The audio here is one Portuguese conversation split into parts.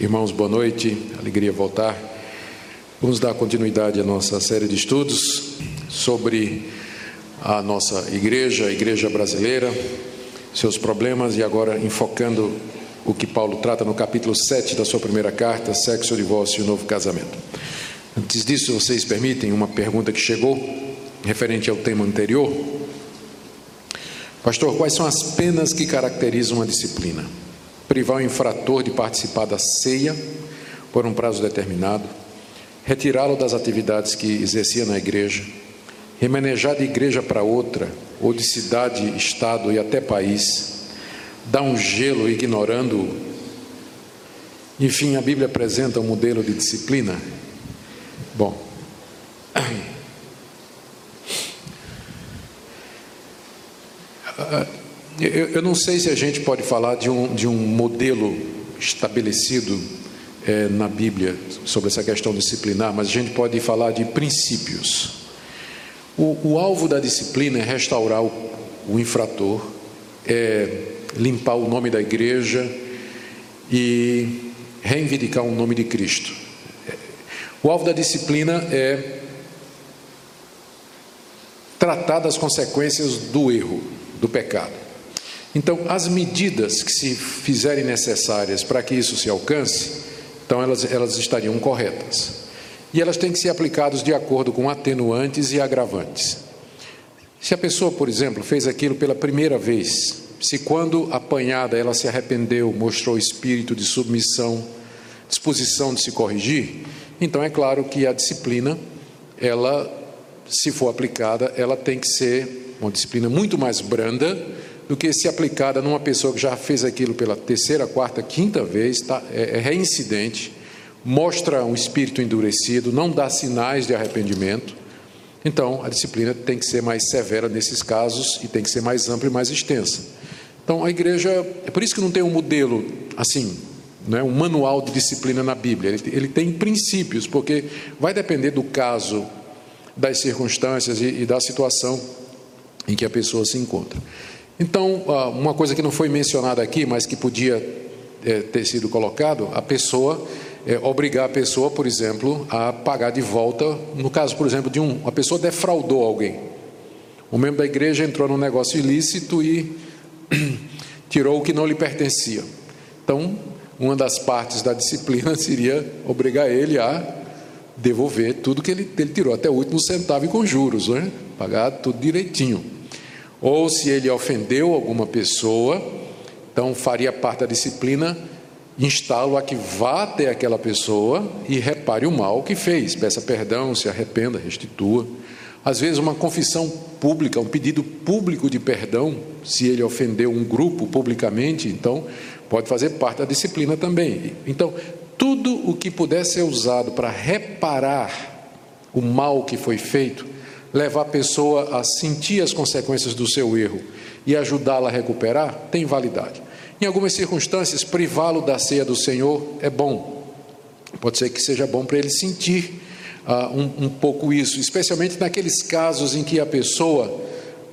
Irmãos, boa noite, alegria voltar. Vamos dar continuidade à nossa série de estudos sobre a nossa igreja, a igreja brasileira, seus problemas e agora enfocando o que Paulo trata no capítulo 7 da sua primeira carta, sexo, divórcio e novo casamento. Antes disso, vocês permitem uma pergunta que chegou referente ao tema anterior. Pastor, quais são as penas que caracterizam uma disciplina? Privar o infrator de participar da ceia por um prazo determinado, retirá-lo das atividades que exercia na igreja, remanejar de igreja para outra, ou de cidade, estado e até país, dar um gelo ignorando. Enfim, a Bíblia apresenta um modelo de disciplina. Bom, Eu, eu, não sei se a gente pode falar de um, de um modelo estabelecido é, na Bíblia sobre essa questão disciplinar, mas a gente pode falar de princípios. O, o alvo da disciplina é restaurar o, o infrator, é limpar o nome da igreja e reivindicar o nome de Cristo. O alvo da disciplina é tratar das consequências do erro, do pecado. Então, as medidas que se fizerem necessárias para que isso se alcance, então elas, elas estariam corretas. E elas têm que ser aplicadas de acordo com atenuantes e agravantes. Se a pessoa, por exemplo, fez aquilo pela primeira vez, se quando apanhada ela se arrependeu, mostrou espírito de submissão, disposição de se corrigir, então é claro que a disciplina, ela, se for aplicada, ela tem que ser uma disciplina muito mais branda do que se aplicada numa pessoa que já fez aquilo pela terceira, quarta, quinta vez, tá, é, é reincidente, mostra um espírito endurecido, não dá sinais de arrependimento. Então, a disciplina tem que ser mais severa nesses casos e tem que ser mais ampla e mais extensa. Então, a igreja, é por isso que não tem um modelo assim, né, um manual de disciplina na Bíblia. Ele, ele tem princípios, porque vai depender do caso, das circunstâncias e, e da situação em que a pessoa se encontra. Então, uma coisa que não foi mencionada aqui, mas que podia eh, ter sido colocado, a pessoa é, obrigar a pessoa, por exemplo, a pagar de volta, no caso, por exemplo, de um, uma pessoa defraudou alguém. Um membro da igreja entrou num negócio ilícito e tirou o que não lhe pertencia. Então, uma das partes da disciplina seria obrigar ele a devolver tudo que ele, ele tirou, até o último centavo e com juros, né? pagar tudo direitinho ou se ele ofendeu alguma pessoa, então faria parte da disciplina instá-lo a que vá até aquela pessoa e repare o mal que fez, peça perdão, se arrependa, restitua. Às vezes, uma confissão pública, um pedido público de perdão, se ele ofendeu um grupo publicamente, então pode fazer parte da disciplina também. Então, tudo o que puder ser usado para reparar o mal que foi feito, levar a pessoa a sentir as consequências do seu erro e ajudá-la a recuperar, tem validade. Em algumas circunstâncias, privá-lo da ceia do Senhor é bom. Pode ser que seja bom para ele sentir uh, um, um pouco isso, especialmente naqueles casos em que a pessoa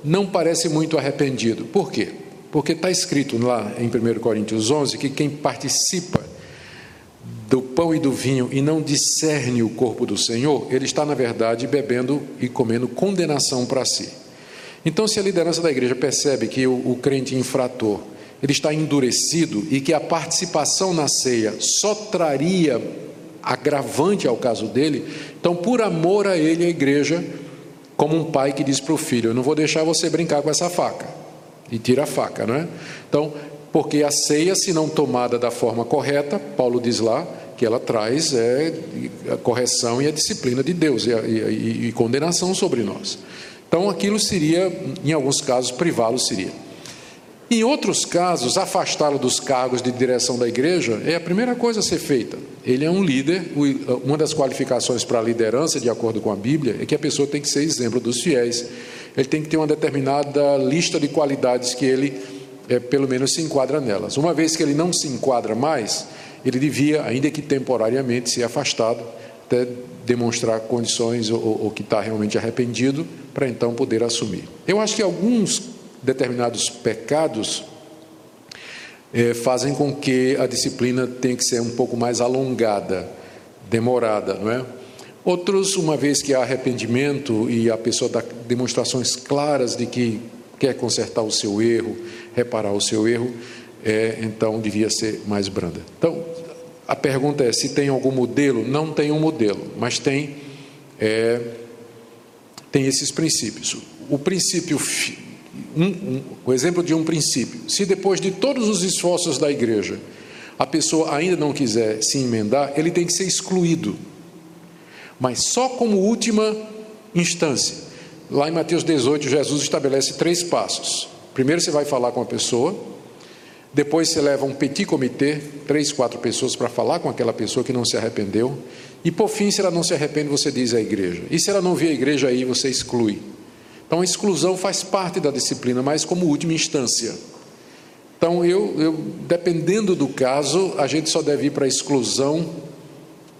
não parece muito arrependido. Por quê? Porque está escrito lá em 1 Coríntios 11 que quem participa do pão e do vinho e não discerne o corpo do Senhor, ele está, na verdade, bebendo e comendo condenação para si. Então, se a liderança da igreja percebe que o, o crente infrator ele está endurecido e que a participação na ceia só traria agravante ao caso dele, então, por amor a ele, a igreja, como um pai que diz para o filho: Eu não vou deixar você brincar com essa faca, e tira a faca, não é? Então, porque a ceia, se não tomada da forma correta, Paulo diz lá que ela traz é, a correção e a disciplina de Deus e, e, e condenação sobre nós. Então, aquilo seria, em alguns casos, privá-lo seria. Em outros casos, afastá-lo dos cargos de direção da igreja é a primeira coisa a ser feita. Ele é um líder, uma das qualificações para a liderança, de acordo com a Bíblia, é que a pessoa tem que ser exemplo dos fiéis. Ele tem que ter uma determinada lista de qualidades que ele é, pelo menos se enquadra nelas. Uma vez que ele não se enquadra mais, ele devia, ainda que temporariamente, ser afastado, até demonstrar condições ou, ou que está realmente arrependido, para então poder assumir. Eu acho que alguns determinados pecados é, fazem com que a disciplina tenha que ser um pouco mais alongada, demorada, não é? Outros, uma vez que há arrependimento e a pessoa dá demonstrações claras de que quer consertar o seu erro, reparar o seu erro, é, então devia ser mais branda. Então, a pergunta é: se tem algum modelo? Não tem um modelo, mas tem, é, tem esses princípios. O princípio, um, um, o exemplo de um princípio: se depois de todos os esforços da igreja a pessoa ainda não quiser se emendar, ele tem que ser excluído, mas só como última instância. Lá em Mateus 18, Jesus estabelece três passos. Primeiro você vai falar com a pessoa, depois você leva um petit comitê, três, quatro pessoas para falar com aquela pessoa que não se arrependeu. E por fim, se ela não se arrepende, você diz à igreja. E se ela não vê a igreja aí, você exclui. Então a exclusão faz parte da disciplina, mas como última instância. Então eu, eu dependendo do caso, a gente só deve ir para a exclusão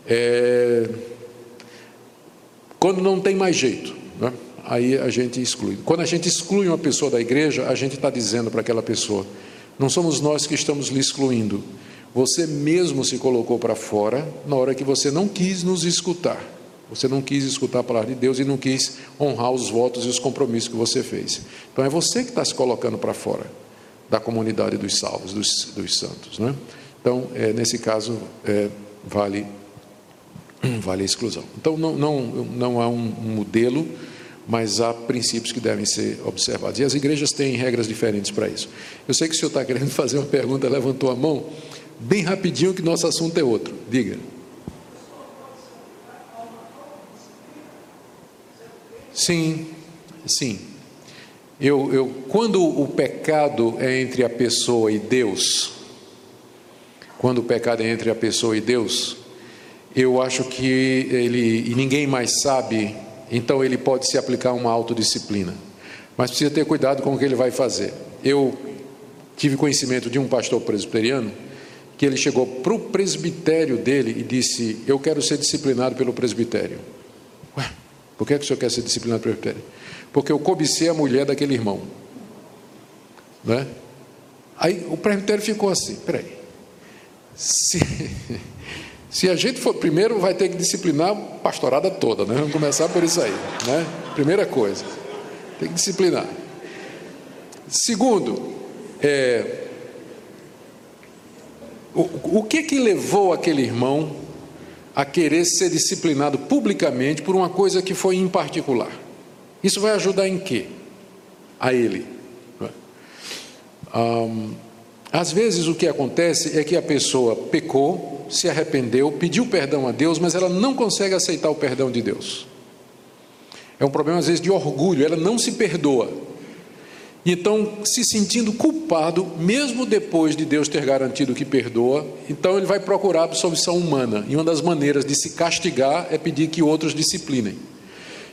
é, quando não tem mais jeito. Né? Aí a gente exclui. Quando a gente exclui uma pessoa da igreja, a gente está dizendo para aquela pessoa não somos nós que estamos lhe excluindo. Você mesmo se colocou para fora na hora que você não quis nos escutar. Você não quis escutar a palavra de Deus e não quis honrar os votos e os compromissos que você fez. Então é você que está se colocando para fora da comunidade dos salvos, dos, dos santos. Né? Então, é, nesse caso, é, vale, vale a exclusão. Então, não, não, não há um modelo mas há princípios que devem ser observados. E as igrejas têm regras diferentes para isso. Eu sei que o senhor está querendo fazer uma pergunta, levantou a mão, bem rapidinho, que nosso assunto é outro. Diga. Sim, sim. Eu, eu, quando o pecado é entre a pessoa e Deus, quando o pecado é entre a pessoa e Deus, eu acho que ele e ninguém mais sabe então ele pode se aplicar uma autodisciplina. Mas precisa ter cuidado com o que ele vai fazer. Eu tive conhecimento de um pastor presbiteriano que ele chegou para o presbitério dele e disse: Eu quero ser disciplinado pelo presbitério. Ué, por que, é que o senhor quer ser disciplinado pelo presbitério? Porque eu cobicei a mulher daquele irmão. Né? Aí o presbitério ficou assim: peraí. Se, se a gente for primeiro, vai ter que disciplinar a pastorada toda, né? Vamos começar por isso aí, né? Primeira coisa, tem que disciplinar. Segundo, é, o, o que que levou aquele irmão a querer ser disciplinado publicamente por uma coisa que foi em particular? Isso vai ajudar em quê? A ele. Um, às vezes o que acontece é que a pessoa pecou, se arrependeu, pediu perdão a Deus, mas ela não consegue aceitar o perdão de Deus. É um problema, às vezes, de orgulho, ela não se perdoa. Então, se sentindo culpado, mesmo depois de Deus ter garantido que perdoa, então ele vai procurar a absolvição humana. E uma das maneiras de se castigar é pedir que outros disciplinem.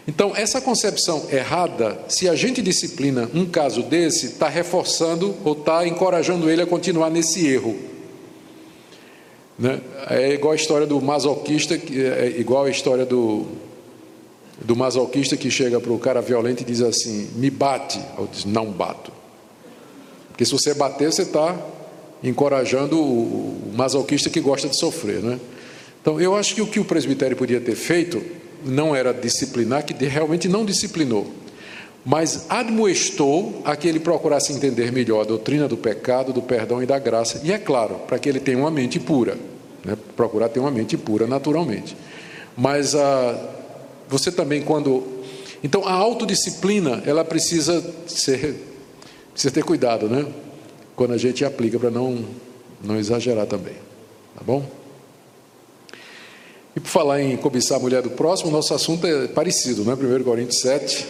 Então, essa concepção errada, se a gente disciplina um caso desse, está reforçando ou está encorajando ele a continuar nesse erro. Né? É igual a história do masoquista, é igual a história do, do masoquista que chega para o cara violento e diz assim: me bate. Ou diz: não bato. Porque se você bater, você está encorajando o, o masoquista que gosta de sofrer. Né? Então, eu acho que o que o presbitério podia ter feito não era disciplinar, que realmente não disciplinou, mas admoestou a que ele procurasse entender melhor a doutrina do pecado, do perdão e da graça, e é claro, para que ele tenha uma mente pura, né? procurar ter uma mente pura naturalmente. Mas ah, você também, quando. Então, a autodisciplina, ela precisa ser. Precisa ter cuidado, né? Quando a gente aplica, para não, não exagerar também. Tá bom? E por falar em cobiçar a mulher do próximo, nosso assunto é parecido, né? 1 Coríntios 7.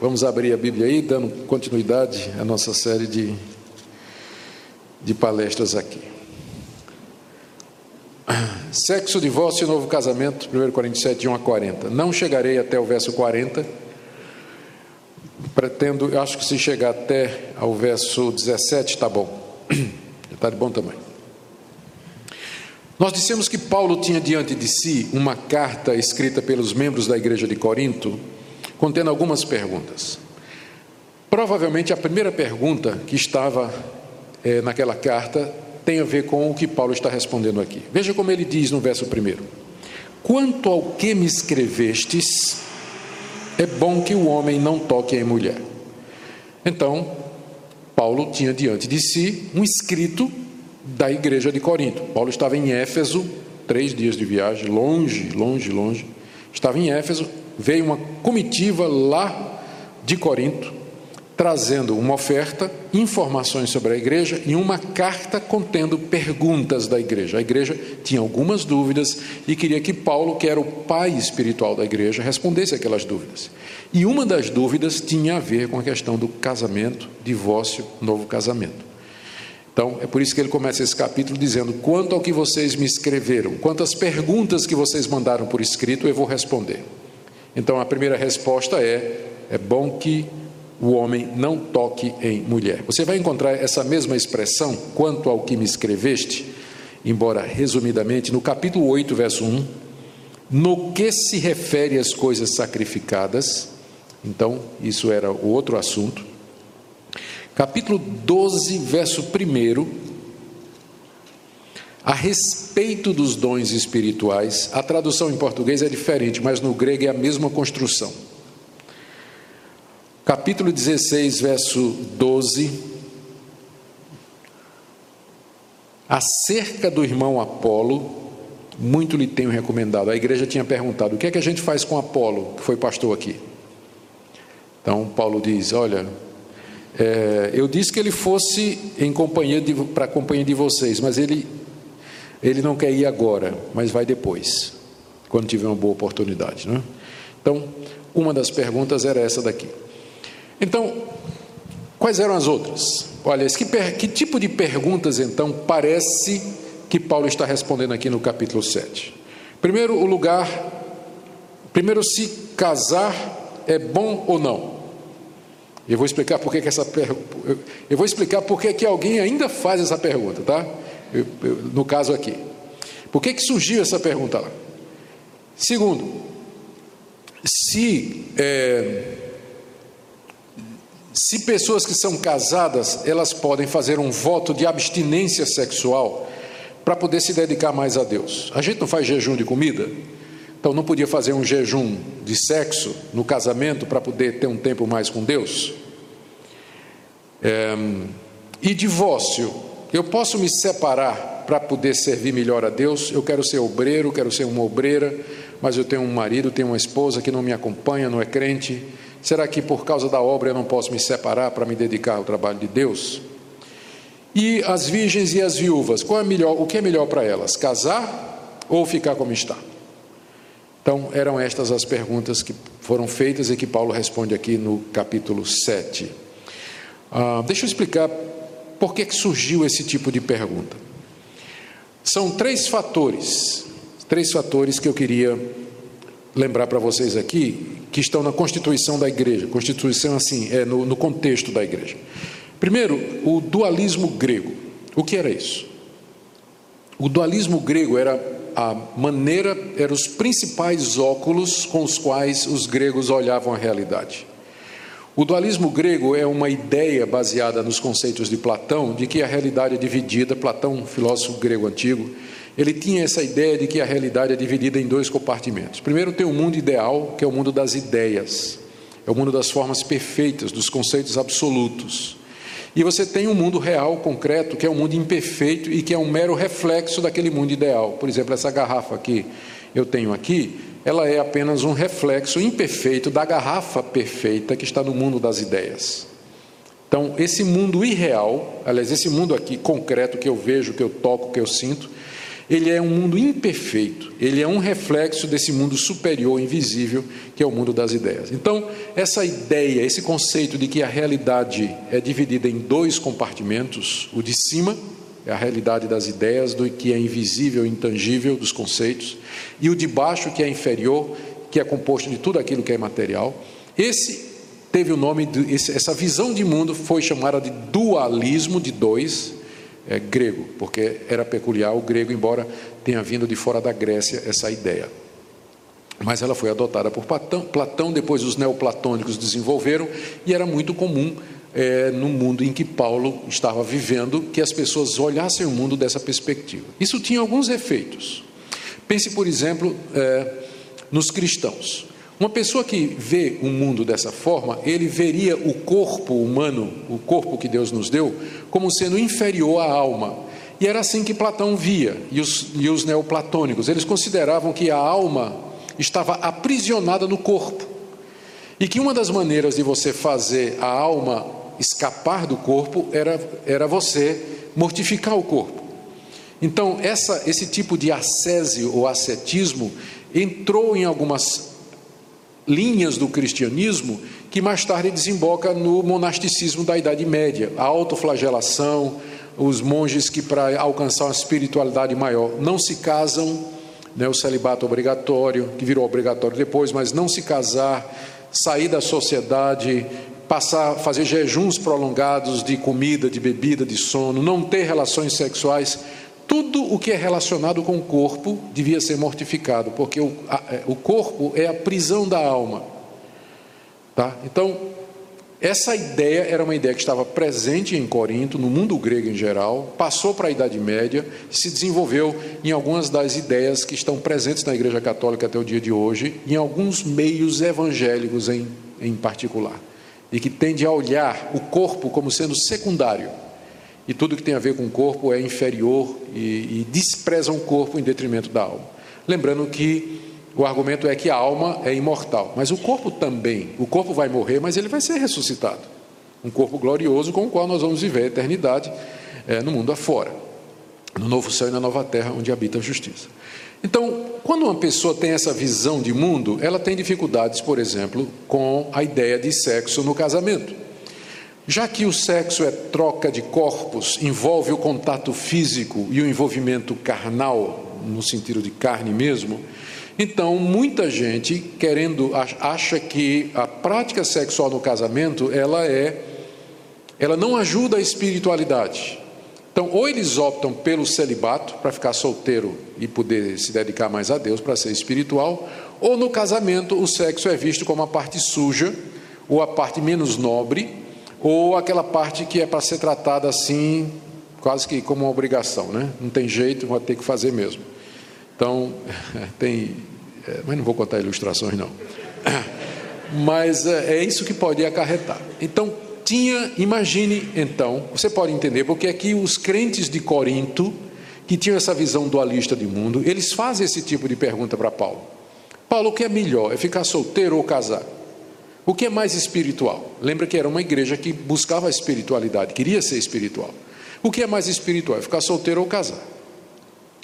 Vamos abrir a Bíblia aí, dando continuidade à nossa série de, de palestras aqui. Sexo, divórcio e novo casamento, 1 Coríntios 7, 1 a 40. Não chegarei até o verso 40. Pretendo, acho que se chegar até ao verso 17, está bom. Está de bom tamanho. Nós dissemos que Paulo tinha diante de si uma carta escrita pelos membros da igreja de Corinto contendo algumas perguntas. Provavelmente a primeira pergunta que estava é, naquela carta tem a ver com o que Paulo está respondendo aqui. Veja como ele diz no verso 1: Quanto ao que me escrevestes, é bom que o homem não toque em mulher. Então, Paulo tinha diante de si um escrito da igreja de Corinto. Paulo estava em Éfeso, três dias de viagem, longe, longe, longe. Estava em Éfeso, veio uma comitiva lá de Corinto, trazendo uma oferta, informações sobre a igreja e uma carta contendo perguntas da igreja. A igreja tinha algumas dúvidas e queria que Paulo, que era o pai espiritual da igreja, respondesse aquelas dúvidas. E uma das dúvidas tinha a ver com a questão do casamento, divórcio, novo casamento. Então, é por isso que ele começa esse capítulo dizendo: Quanto ao que vocês me escreveram, quantas perguntas que vocês mandaram por escrito, eu vou responder. Então, a primeira resposta é: é bom que o homem não toque em mulher. Você vai encontrar essa mesma expressão, quanto ao que me escreveste, embora resumidamente, no capítulo 8, verso 1, no que se refere às coisas sacrificadas. Então, isso era o outro assunto. Capítulo 12, verso 1, a respeito dos dons espirituais, a tradução em português é diferente, mas no grego é a mesma construção capítulo 16, verso 12, acerca do irmão Apolo, muito lhe tenho recomendado. A igreja tinha perguntado: o que é que a gente faz com Apolo, que foi pastor aqui? Então Paulo diz: olha, é, eu disse que ele fosse em companhia para a companhia de vocês, mas ele ele não quer ir agora, mas vai depois, quando tiver uma boa oportunidade, não é? Então, uma das perguntas era essa daqui. Então, quais eram as outras? Olha, que, que tipo de perguntas então parece que Paulo está respondendo aqui no capítulo 7? Primeiro, o lugar. Primeiro, se casar é bom ou não. Eu vou explicar por que essa pergunta. Eu vou explicar por que alguém ainda faz essa pergunta, tá? No caso aqui. Por que, que surgiu essa pergunta lá? Segundo, se é, se pessoas que são casadas, elas podem fazer um voto de abstinência sexual para poder se dedicar mais a Deus. A gente não faz jejum de comida, então não podia fazer um jejum de sexo no casamento para poder ter um tempo mais com Deus. É, e divórcio, eu posso me separar para poder servir melhor a Deus. Eu quero ser obreiro, quero ser uma obreira, mas eu tenho um marido, tenho uma esposa que não me acompanha, não é crente Será que por causa da obra eu não posso me separar para me dedicar ao trabalho de Deus? E as virgens e as viúvas, qual é melhor, o que é melhor para elas? Casar ou ficar como está? Então, eram estas as perguntas que foram feitas e que Paulo responde aqui no capítulo 7. Ah, deixa eu explicar por que, que surgiu esse tipo de pergunta. São três fatores, três fatores que eu queria lembrar para vocês aqui, que estão na constituição da igreja. Constituição, assim, é no, no contexto da igreja. Primeiro, o dualismo grego. O que era isso? O dualismo grego era a maneira, eram os principais óculos com os quais os gregos olhavam a realidade. O dualismo grego é uma ideia baseada nos conceitos de Platão de que a realidade é dividida, Platão, filósofo grego antigo, ele tinha essa ideia de que a realidade é dividida em dois compartimentos. Primeiro, tem o mundo ideal, que é o mundo das ideias, é o mundo das formas perfeitas, dos conceitos absolutos. E você tem um mundo real, concreto, que é um mundo imperfeito e que é um mero reflexo daquele mundo ideal. Por exemplo, essa garrafa que eu tenho aqui, ela é apenas um reflexo imperfeito da garrafa perfeita que está no mundo das ideias. Então, esse mundo irreal, aliás, esse mundo aqui concreto que eu vejo, que eu toco, que eu sinto, ele é um mundo imperfeito, ele é um reflexo desse mundo superior, invisível, que é o mundo das ideias. Então, essa ideia, esse conceito de que a realidade é dividida em dois compartimentos, o de cima é a realidade das ideias, do que é invisível e intangível dos conceitos, e o de baixo, que é inferior, que é composto de tudo aquilo que é material. Esse teve o nome, de, essa visão de mundo foi chamada de dualismo de dois, é, grego, porque era peculiar o grego, embora tenha vindo de fora da Grécia essa ideia. Mas ela foi adotada por Platão, Platão depois os neoplatônicos desenvolveram, e era muito comum é, no mundo em que Paulo estava vivendo, que as pessoas olhassem o mundo dessa perspectiva. Isso tinha alguns efeitos. Pense, por exemplo, é, nos cristãos. Uma pessoa que vê o mundo dessa forma, ele veria o corpo humano, o corpo que Deus nos deu, como sendo inferior à alma. E era assim que Platão via, e os, e os neoplatônicos. Eles consideravam que a alma estava aprisionada no corpo. E que uma das maneiras de você fazer a alma escapar do corpo era, era você mortificar o corpo. Então, essa, esse tipo de ascese ou ascetismo entrou em algumas linhas do cristianismo que mais tarde desemboca no monasticismo da Idade Média, a autoflagelação, os monges que para alcançar uma espiritualidade maior não se casam, né, o celibato obrigatório, que virou obrigatório depois, mas não se casar, sair da sociedade, passar fazer jejuns prolongados de comida, de bebida, de sono, não ter relações sexuais, tudo o que é relacionado com o corpo devia ser mortificado, porque o, a, é, o corpo é a prisão da alma. Tá? Então, essa ideia era uma ideia que estava presente em Corinto, no mundo grego em geral, passou para a Idade Média se desenvolveu em algumas das ideias que estão presentes na Igreja Católica até o dia de hoje, em alguns meios evangélicos em, em particular, e que tende a olhar o corpo como sendo secundário e tudo que tem a ver com o corpo é inferior e, e desprezam o corpo em detrimento da alma. Lembrando que o argumento é que a alma é imortal, mas o corpo também. O corpo vai morrer, mas ele vai ser ressuscitado. Um corpo glorioso com o qual nós vamos viver a eternidade é, no mundo afora, no novo céu e na nova terra, onde habita a justiça. Então, quando uma pessoa tem essa visão de mundo, ela tem dificuldades, por exemplo, com a ideia de sexo no casamento. Já que o sexo é troca de corpos, envolve o contato físico e o envolvimento carnal, no sentido de carne mesmo, então muita gente querendo acha que a prática sexual no casamento ela é ela não ajuda a espiritualidade. Então, ou eles optam pelo celibato para ficar solteiro e poder se dedicar mais a Deus para ser espiritual, ou no casamento o sexo é visto como a parte suja ou a parte menos nobre ou aquela parte que é para ser tratada assim, quase que como uma obrigação, né? Não tem jeito, vai ter que fazer mesmo. Então, tem. É, mas não vou contar ilustrações, não. Mas é, é isso que pode acarretar. Então, tinha, imagine então, você pode entender, porque aqui os crentes de Corinto, que tinham essa visão dualista de mundo, eles fazem esse tipo de pergunta para Paulo. Paulo, o que é melhor? É ficar solteiro ou casar? O que é mais espiritual? Lembra que era uma igreja que buscava a espiritualidade, queria ser espiritual. O que é mais espiritual? É ficar solteiro ou casar.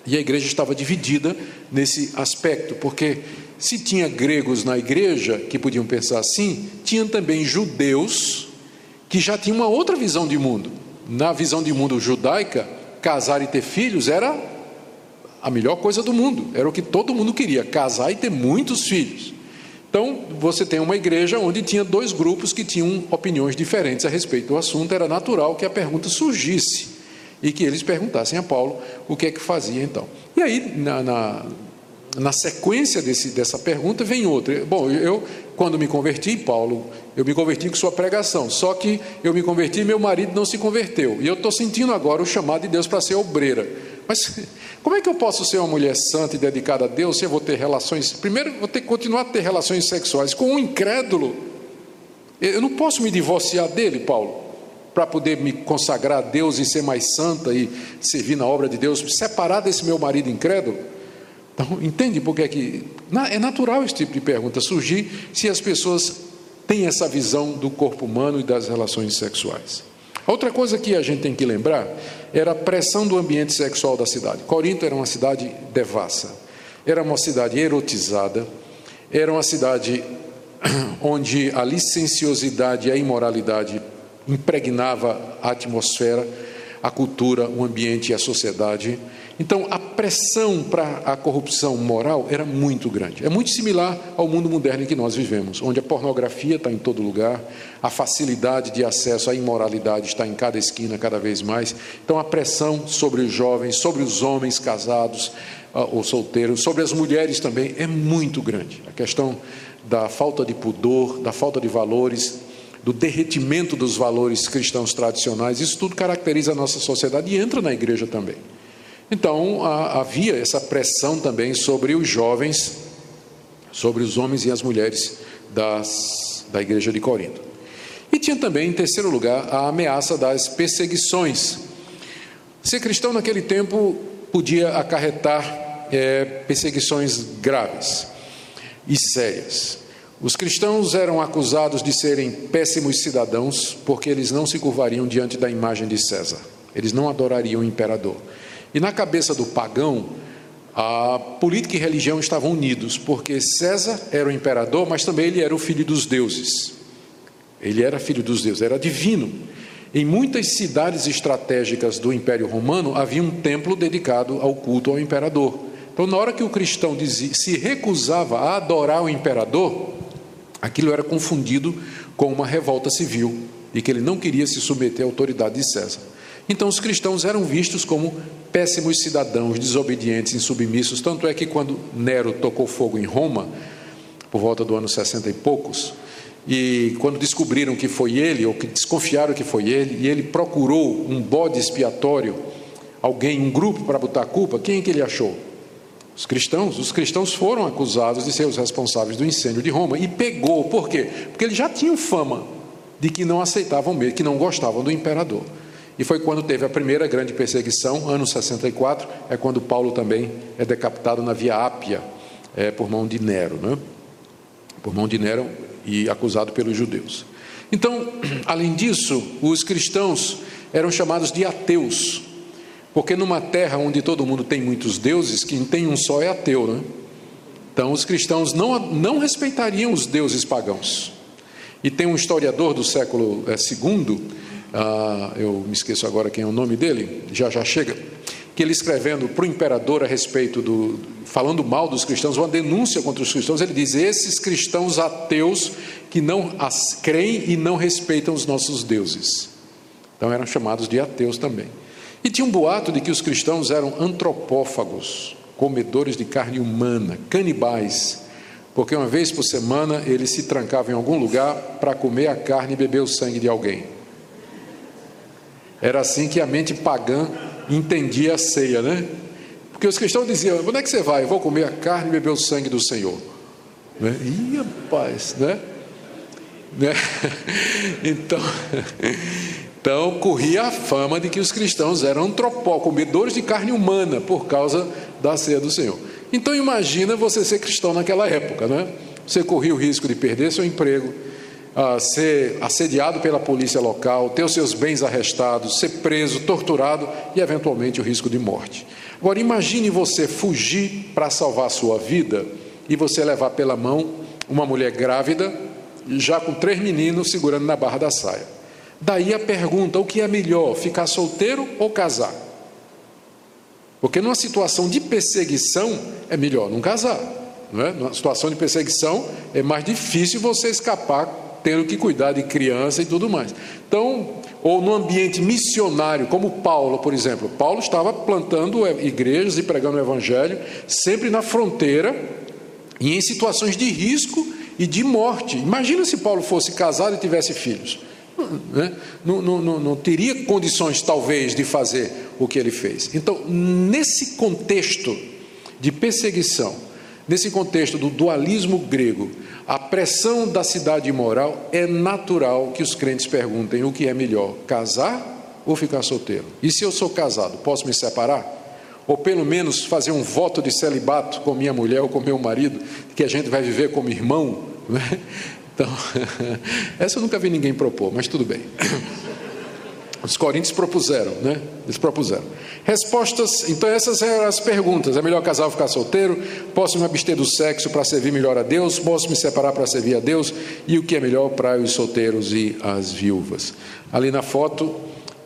E a igreja estava dividida nesse aspecto, porque se tinha gregos na igreja que podiam pensar assim, tinha também judeus que já tinham uma outra visão de mundo. Na visão de mundo judaica, casar e ter filhos era a melhor coisa do mundo, era o que todo mundo queria, casar e ter muitos filhos. Então, você tem uma igreja onde tinha dois grupos que tinham opiniões diferentes a respeito do assunto, era natural que a pergunta surgisse e que eles perguntassem a Paulo o que é que fazia então. E aí, na, na, na sequência desse, dessa pergunta, vem outra. Bom, eu, quando me converti, Paulo, eu me converti com sua pregação, só que eu me converti e meu marido não se converteu. E eu estou sentindo agora o chamado de Deus para ser obreira. Mas como é que eu posso ser uma mulher santa e dedicada a Deus se eu vou ter relações? Primeiro, vou ter que continuar a ter relações sexuais com um incrédulo. Eu não posso me divorciar dele, Paulo, para poder me consagrar a Deus e ser mais santa e servir na obra de Deus, separar desse meu marido incrédulo. Então, entende por que é que. É natural esse tipo de pergunta surgir se as pessoas têm essa visão do corpo humano e das relações sexuais. Outra coisa que a gente tem que lembrar era a pressão do ambiente sexual da cidade. Corinto era uma cidade devassa, era uma cidade erotizada, era uma cidade onde a licenciosidade e a imoralidade impregnava a atmosfera, a cultura, o ambiente e a sociedade. Então, a pressão para a corrupção moral era muito grande. É muito similar ao mundo moderno em que nós vivemos, onde a pornografia está em todo lugar, a facilidade de acesso à imoralidade está em cada esquina cada vez mais. Então, a pressão sobre os jovens, sobre os homens casados ah, ou solteiros, sobre as mulheres também é muito grande. A questão da falta de pudor, da falta de valores, do derretimento dos valores cristãos tradicionais. Isso tudo caracteriza a nossa sociedade e entra na igreja também. Então, havia essa pressão também sobre os jovens, sobre os homens e as mulheres das, da igreja de Corinto. E tinha também, em terceiro lugar, a ameaça das perseguições. Ser cristão naquele tempo podia acarretar é, perseguições graves e sérias. Os cristãos eram acusados de serem péssimos cidadãos porque eles não se curvariam diante da imagem de César. Eles não adorariam o imperador. E na cabeça do pagão, a política e religião estavam unidos, porque César era o imperador, mas também ele era o filho dos deuses. Ele era filho dos deuses, era divino. Em muitas cidades estratégicas do Império Romano havia um templo dedicado ao culto ao imperador. Então, na hora que o cristão dizia, se recusava a adorar o imperador, aquilo era confundido com uma revolta civil e que ele não queria se submeter à autoridade de César. Então, os cristãos eram vistos como péssimos cidadãos, desobedientes, insubmissos. Tanto é que, quando Nero tocou fogo em Roma, por volta do ano 60 e poucos, e quando descobriram que foi ele, ou que desconfiaram que foi ele, e ele procurou um bode expiatório, alguém, um grupo para botar a culpa, quem é que ele achou? Os cristãos. Os cristãos foram acusados de ser os responsáveis do incêndio de Roma e pegou. Por quê? Porque eles já tinham fama de que não aceitavam mesmo, que não gostavam do imperador. E foi quando teve a primeira grande perseguição, ano 64, é quando Paulo também é decapitado na Via Ápia, é, por mão de Nero, né? por mão de Nero e acusado pelos judeus. Então, além disso, os cristãos eram chamados de ateus, porque numa terra onde todo mundo tem muitos deuses, quem tem um só é ateu, né? Então, os cristãos não, não respeitariam os deuses pagãos. E tem um historiador do século II, é, ah, eu me esqueço agora quem é o nome dele, já já chega, que ele escrevendo para o imperador a respeito do, falando mal dos cristãos, uma denúncia contra os cristãos, ele diz: esses cristãos ateus que não as creem e não respeitam os nossos deuses. Então eram chamados de ateus também. E tinha um boato de que os cristãos eram antropófagos, comedores de carne humana, canibais, porque uma vez por semana eles se trancavam em algum lugar para comer a carne e beber o sangue de alguém. Era assim que a mente pagã entendia a ceia, né? Porque os cristãos diziam: onde é que você vai? Eu vou comer a carne e beber o sangue do Senhor. Né? Ih, rapaz, né? né? Então, então, corria a fama de que os cristãos eram antropó, comedores de carne humana, por causa da ceia do Senhor. Então, imagina você ser cristão naquela época, né? Você corria o risco de perder seu emprego, uh, ser assediado pela polícia local, ter os seus bens arrestados, ser preso, torturado e, eventualmente, o risco de morte. Agora, imagine você fugir para salvar a sua vida e você levar pela mão uma mulher grávida, já com três meninos segurando na barra da saia. Daí a pergunta: o que é melhor, ficar solteiro ou casar? Porque numa situação de perseguição é melhor não casar. Não é? Numa situação de perseguição é mais difícil você escapar tendo que cuidar de criança e tudo mais. Então, ou no ambiente missionário, como Paulo, por exemplo. Paulo estava plantando igrejas e pregando o evangelho, sempre na fronteira e em situações de risco e de morte. Imagina se Paulo fosse casado e tivesse filhos. Né? Não, não, não, não teria condições, talvez, de fazer o que ele fez. Então, nesse contexto de perseguição, nesse contexto do dualismo grego, a pressão da cidade moral, é natural que os crentes perguntem o que é melhor, casar ou ficar solteiro? E se eu sou casado, posso me separar? Ou pelo menos fazer um voto de celibato com minha mulher ou com meu marido, que a gente vai viver como irmão? Né? Então, essa eu nunca vi ninguém propor, mas tudo bem. Os coríntios propuseram, né? Eles propuseram. Respostas, então essas eram as perguntas. É melhor casar ou ficar solteiro? Posso me abster do sexo para servir melhor a Deus? Posso me separar para servir a Deus? E o que é melhor para os solteiros e as viúvas? Ali na foto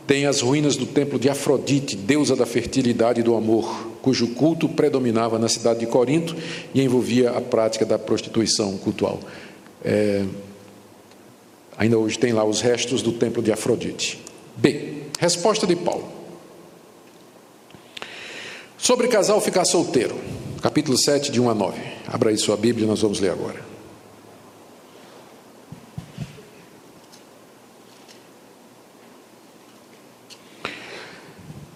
tem as ruínas do templo de Afrodite, deusa da fertilidade e do amor, cujo culto predominava na cidade de Corinto e envolvia a prática da prostituição cultual. É, ainda hoje tem lá os restos do templo de Afrodite. Bem, resposta de Paulo. Sobre casal ficar solteiro, capítulo 7, de 1 a 9. Abra aí sua Bíblia, e nós vamos ler agora.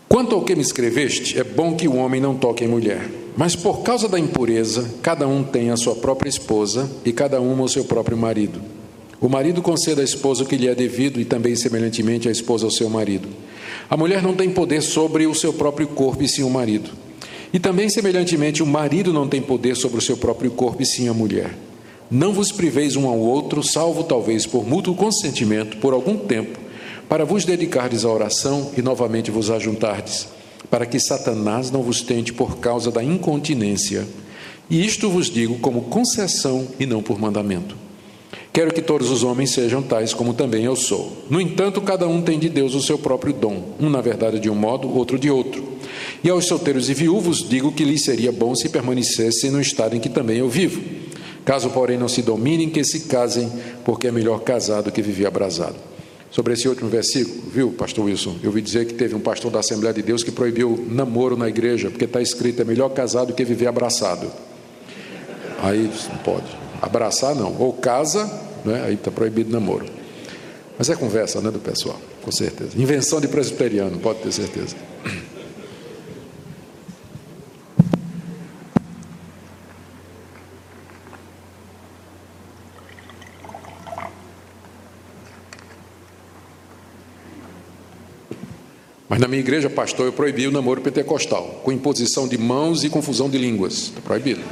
Quanto ao que me escreveste, é bom que o homem não toque em mulher, mas por causa da impureza, cada um tem a sua própria esposa e cada uma o seu próprio marido. O marido conceda à esposa o que lhe é devido e também, semelhantemente, a esposa ao seu marido. A mulher não tem poder sobre o seu próprio corpo e sim o marido. E também, semelhantemente, o marido não tem poder sobre o seu próprio corpo e sim a mulher. Não vos priveis um ao outro, salvo talvez por mútuo consentimento, por algum tempo, para vos dedicardes à oração e novamente vos ajuntardes, para que Satanás não vos tente por causa da incontinência. E isto vos digo como concessão e não por mandamento. Quero que todos os homens sejam tais como também eu sou. No entanto, cada um tem de Deus o seu próprio dom, um na verdade de um modo, outro de outro. E aos solteiros e viúvos digo que lhes seria bom se permanecessem no estado em que também eu vivo. Caso, porém, não se dominem, que se casem, porque é melhor casado que viver abrasado. Sobre esse último versículo, viu, pastor Wilson? Eu ouvi dizer que teve um pastor da Assembleia de Deus que proibiu namoro na igreja, porque está escrito: é melhor casado que viver abraçado. Aí não pode. Abraçar não. Ou casa, né? aí está proibido namoro. Mas é conversa, né, do pessoal, com certeza. Invenção de presbiteriano, pode ter certeza. Mas na minha igreja, pastor, eu proibi o namoro pentecostal, com imposição de mãos e confusão de línguas. Está proibido.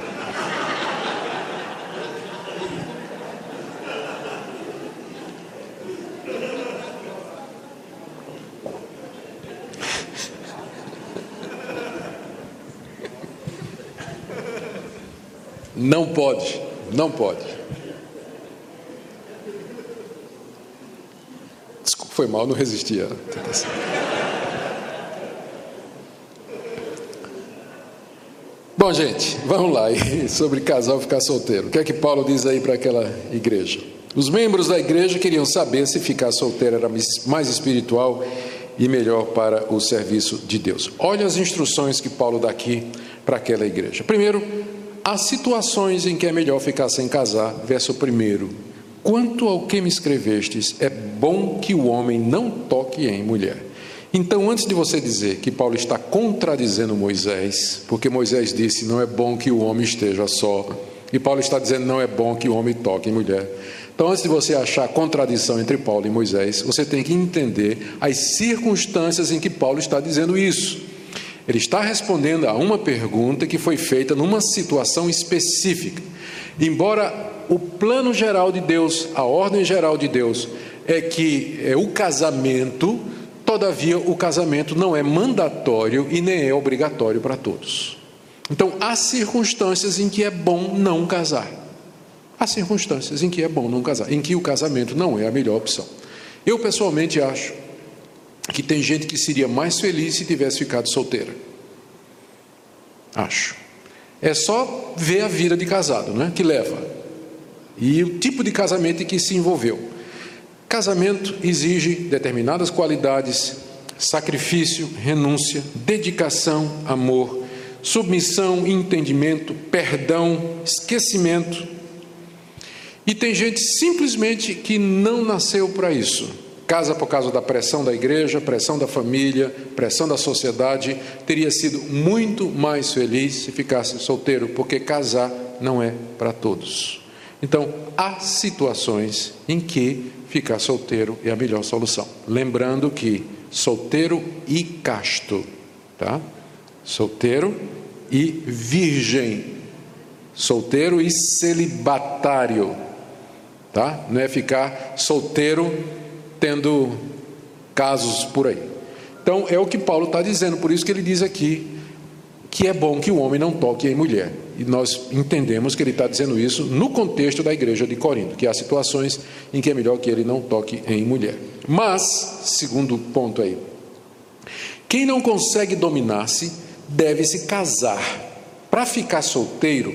Não pode, não pode. Desculpa, foi mal, não resistia. Bom, gente, vamos lá. Sobre casal ficar solteiro. O que é que Paulo diz aí para aquela igreja? Os membros da igreja queriam saber se ficar solteiro era mais espiritual e melhor para o serviço de Deus. Olha as instruções que Paulo dá aqui para aquela igreja. Primeiro, há situações em que é melhor ficar sem casar. Verso primeiro. Quanto ao que me escrevestes, é bom que o homem não toque em mulher. Então, antes de você dizer que Paulo está contradizendo Moisés, porque Moisés disse: não é bom que o homem esteja só, e Paulo está dizendo: não é bom que o homem toque em mulher. Então, antes de você achar contradição entre Paulo e Moisés, você tem que entender as circunstâncias em que Paulo está dizendo isso. Ele está respondendo a uma pergunta que foi feita numa situação específica. Embora o plano geral de Deus, a ordem geral de Deus, é que é o casamento Todavia, o casamento não é mandatório e nem é obrigatório para todos. Então, há circunstâncias em que é bom não casar. Há circunstâncias em que é bom não casar, em que o casamento não é a melhor opção. Eu pessoalmente acho que tem gente que seria mais feliz se tivesse ficado solteira. Acho. É só ver a vida de casado, né? Que leva. E o tipo de casamento em que se envolveu. Casamento exige determinadas qualidades: sacrifício, renúncia, dedicação, amor, submissão, entendimento, perdão, esquecimento. E tem gente simplesmente que não nasceu para isso. Casa por causa da pressão da igreja, pressão da família, pressão da sociedade, teria sido muito mais feliz se ficasse solteiro, porque casar não é para todos. Então, há situações em que ficar solteiro é a melhor solução. Lembrando que solteiro e casto, tá? Solteiro e virgem. Solteiro e celibatário, tá? Não é ficar solteiro tendo casos por aí. Então é o que Paulo está dizendo, por isso que ele diz aqui que é bom que o homem não toque em mulher. E nós entendemos que ele está dizendo isso no contexto da igreja de Corinto, que há situações em que é melhor que ele não toque em mulher. Mas, segundo ponto aí, quem não consegue dominar-se deve se casar. Para ficar solteiro,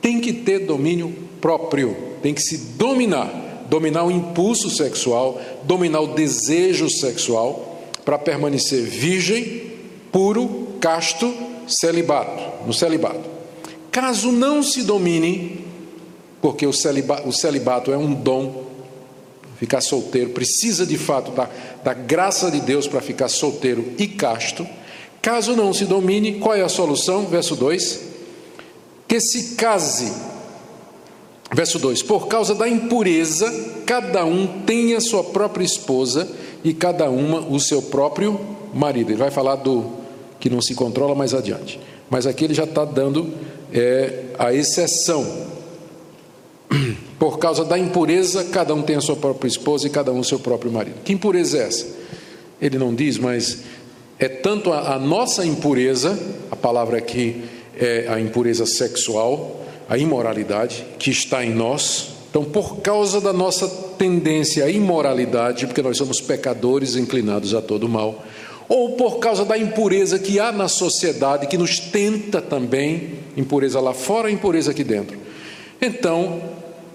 tem que ter domínio próprio, tem que se dominar, dominar o impulso sexual, dominar o desejo sexual, para permanecer virgem, puro, casto, celibato, no celibato. Caso não se domine, porque o celibato, o celibato é um dom, ficar solteiro precisa de fato da, da graça de Deus para ficar solteiro e casto. Caso não se domine, qual é a solução? Verso 2: que se case. Verso 2: Por causa da impureza, cada um tenha sua própria esposa e cada uma o seu próprio marido. Ele vai falar do que não se controla mais adiante. Mas aqui ele já está dando é, a exceção. Por causa da impureza, cada um tem a sua própria esposa e cada um o seu próprio marido. Que impureza é essa? Ele não diz, mas é tanto a, a nossa impureza, a palavra aqui é a impureza sexual, a imoralidade que está em nós. Então, por causa da nossa tendência à imoralidade, porque nós somos pecadores inclinados a todo mal, ou por causa da impureza que há na sociedade, que nos tenta também, impureza lá fora, impureza aqui dentro. Então,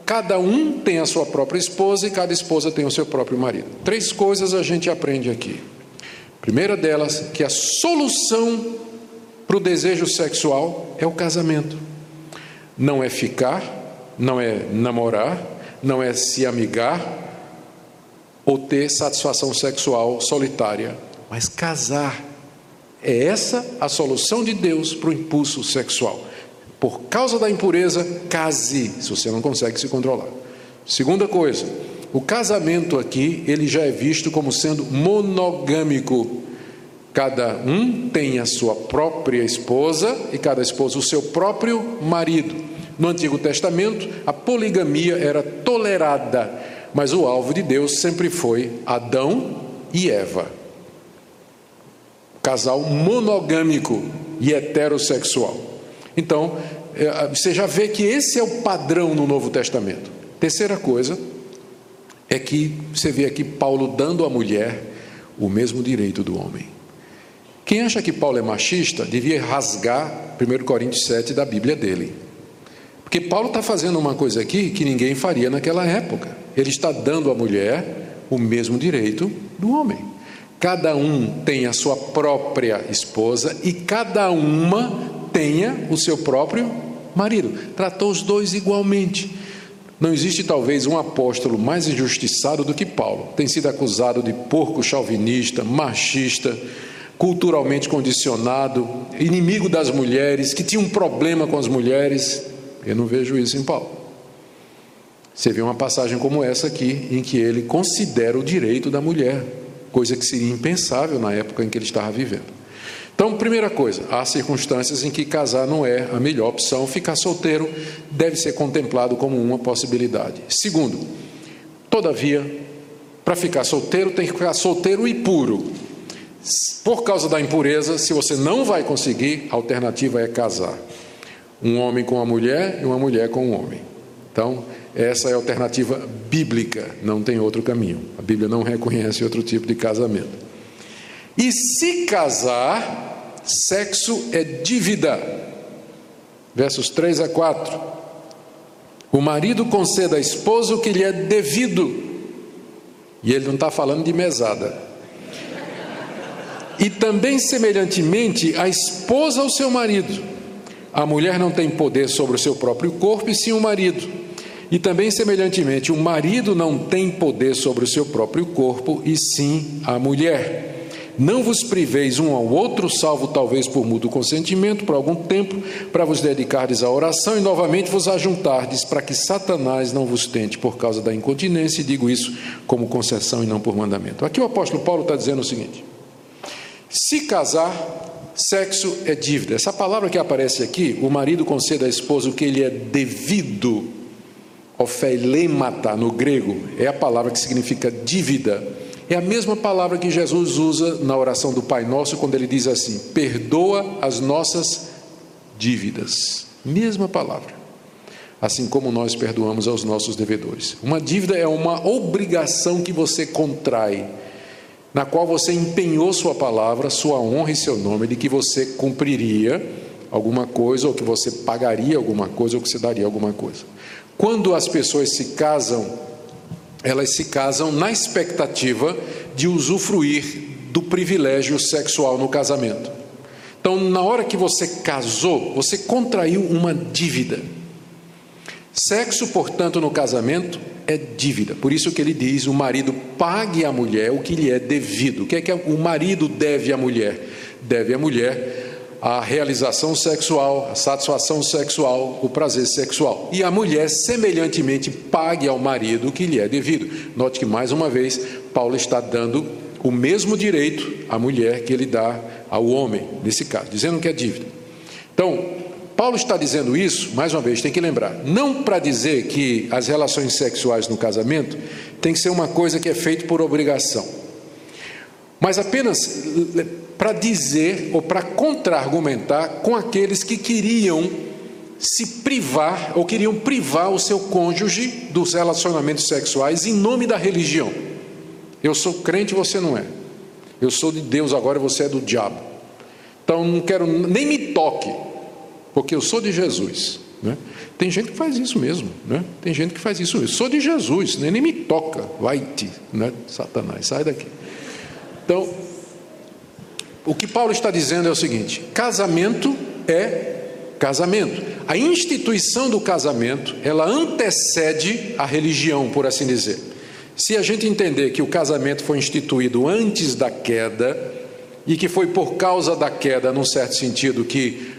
cada um tem a sua própria esposa e cada esposa tem o seu próprio marido. Três coisas a gente aprende aqui. Primeira delas, que a solução para o desejo sexual é o casamento. Não é ficar, não é namorar, não é se amigar ou ter satisfação sexual solitária mas casar. É essa a solução de Deus para o impulso sexual. Por causa da impureza, case, se você não consegue se controlar. Segunda coisa, o casamento aqui, ele já é visto como sendo monogâmico. Cada um tem a sua própria esposa e cada esposa o seu próprio marido. No Antigo Testamento, a poligamia era tolerada, mas o alvo de Deus sempre foi Adão e Eva casal monogâmico e heterossexual. Então, é, você já vê que esse é o padrão no Novo Testamento. Terceira coisa é que você vê aqui Paulo dando à mulher o mesmo direito do homem. Quem acha que Paulo é machista devia rasgar 1 Coríntios 7 da Bíblia dele. Porque Paulo está fazendo uma coisa aqui que ninguém faria naquela época. Ele está dando à mulher o mesmo direito do homem. Cada um tem a sua própria esposa e cada uma tenha o seu próprio marido. Tratou os dois igualmente. Não existe talvez um apóstolo mais injustiçado do que Paulo. Tem sido acusado de porco chauvinista, machista, culturalmente condicionado, inimigo das mulheres, que tinha um problema com as mulheres. Eu não vejo isso em Paulo. Você vê uma passagem como essa aqui, em que ele considera o direito da mulher coisa que seria impensável na época em que ele estava vivendo. Então, primeira coisa, há circunstâncias em que casar não é a melhor opção, ficar solteiro deve ser contemplado como uma possibilidade. Segundo, todavia, para ficar solteiro tem que ficar solteiro e puro. Por causa da impureza, se você não vai conseguir, a alternativa é casar. Um homem com uma mulher e uma mulher com um homem. Então, essa é a alternativa bíblica, não tem outro caminho. A Bíblia não reconhece outro tipo de casamento. E se casar, sexo é dívida. Versos 3 a 4. O marido conceda à esposa o que lhe é devido. E ele não está falando de mesada. E também, semelhantemente, a esposa ao seu marido. A mulher não tem poder sobre o seu próprio corpo, e sim o marido. E também, semelhantemente, o marido não tem poder sobre o seu próprio corpo, e sim a mulher. Não vos priveis um ao outro, salvo talvez por mútuo consentimento, por algum tempo, para vos dedicardes à oração e novamente vos ajuntardes, para que Satanás não vos tente por causa da incontinência, e digo isso como concessão e não por mandamento. Aqui o apóstolo Paulo está dizendo o seguinte: se casar, sexo é dívida. Essa palavra que aparece aqui, o marido concede à esposa o que ele é devido Ofeilemata, no grego, é a palavra que significa dívida. É a mesma palavra que Jesus usa na oração do Pai Nosso, quando ele diz assim: perdoa as nossas dívidas. Mesma palavra. Assim como nós perdoamos aos nossos devedores. Uma dívida é uma obrigação que você contrai, na qual você empenhou sua palavra, sua honra e seu nome, de que você cumpriria alguma coisa, ou que você pagaria alguma coisa, ou que você daria alguma coisa. Quando as pessoas se casam, elas se casam na expectativa de usufruir do privilégio sexual no casamento. Então, na hora que você casou, você contraiu uma dívida. Sexo, portanto, no casamento é dívida. Por isso que ele diz: o marido pague à mulher o que lhe é devido. O que é que o marido deve à mulher? Deve à mulher a realização sexual, a satisfação sexual, o prazer sexual. E a mulher, semelhantemente, pague ao marido o que lhe é devido. Note que, mais uma vez, Paulo está dando o mesmo direito à mulher que ele dá ao homem, nesse caso, dizendo que é dívida. Então, Paulo está dizendo isso, mais uma vez, tem que lembrar, não para dizer que as relações sexuais no casamento tem que ser uma coisa que é feita por obrigação, mas apenas para dizer ou para contra-argumentar com aqueles que queriam se privar ou queriam privar o seu cônjuge dos relacionamentos sexuais em nome da religião. Eu sou crente, você não é. Eu sou de Deus, agora você é do diabo. Então não quero nem me toque, porque eu sou de Jesus. Né? Tem gente que faz isso mesmo, né? Tem gente que faz isso mesmo. Sou de Jesus, nem, nem me toca, vai-te, né? Satanás, sai daqui. Então, o que Paulo está dizendo é o seguinte: casamento é casamento. A instituição do casamento, ela antecede a religião, por assim dizer. Se a gente entender que o casamento foi instituído antes da queda e que foi por causa da queda, num certo sentido, que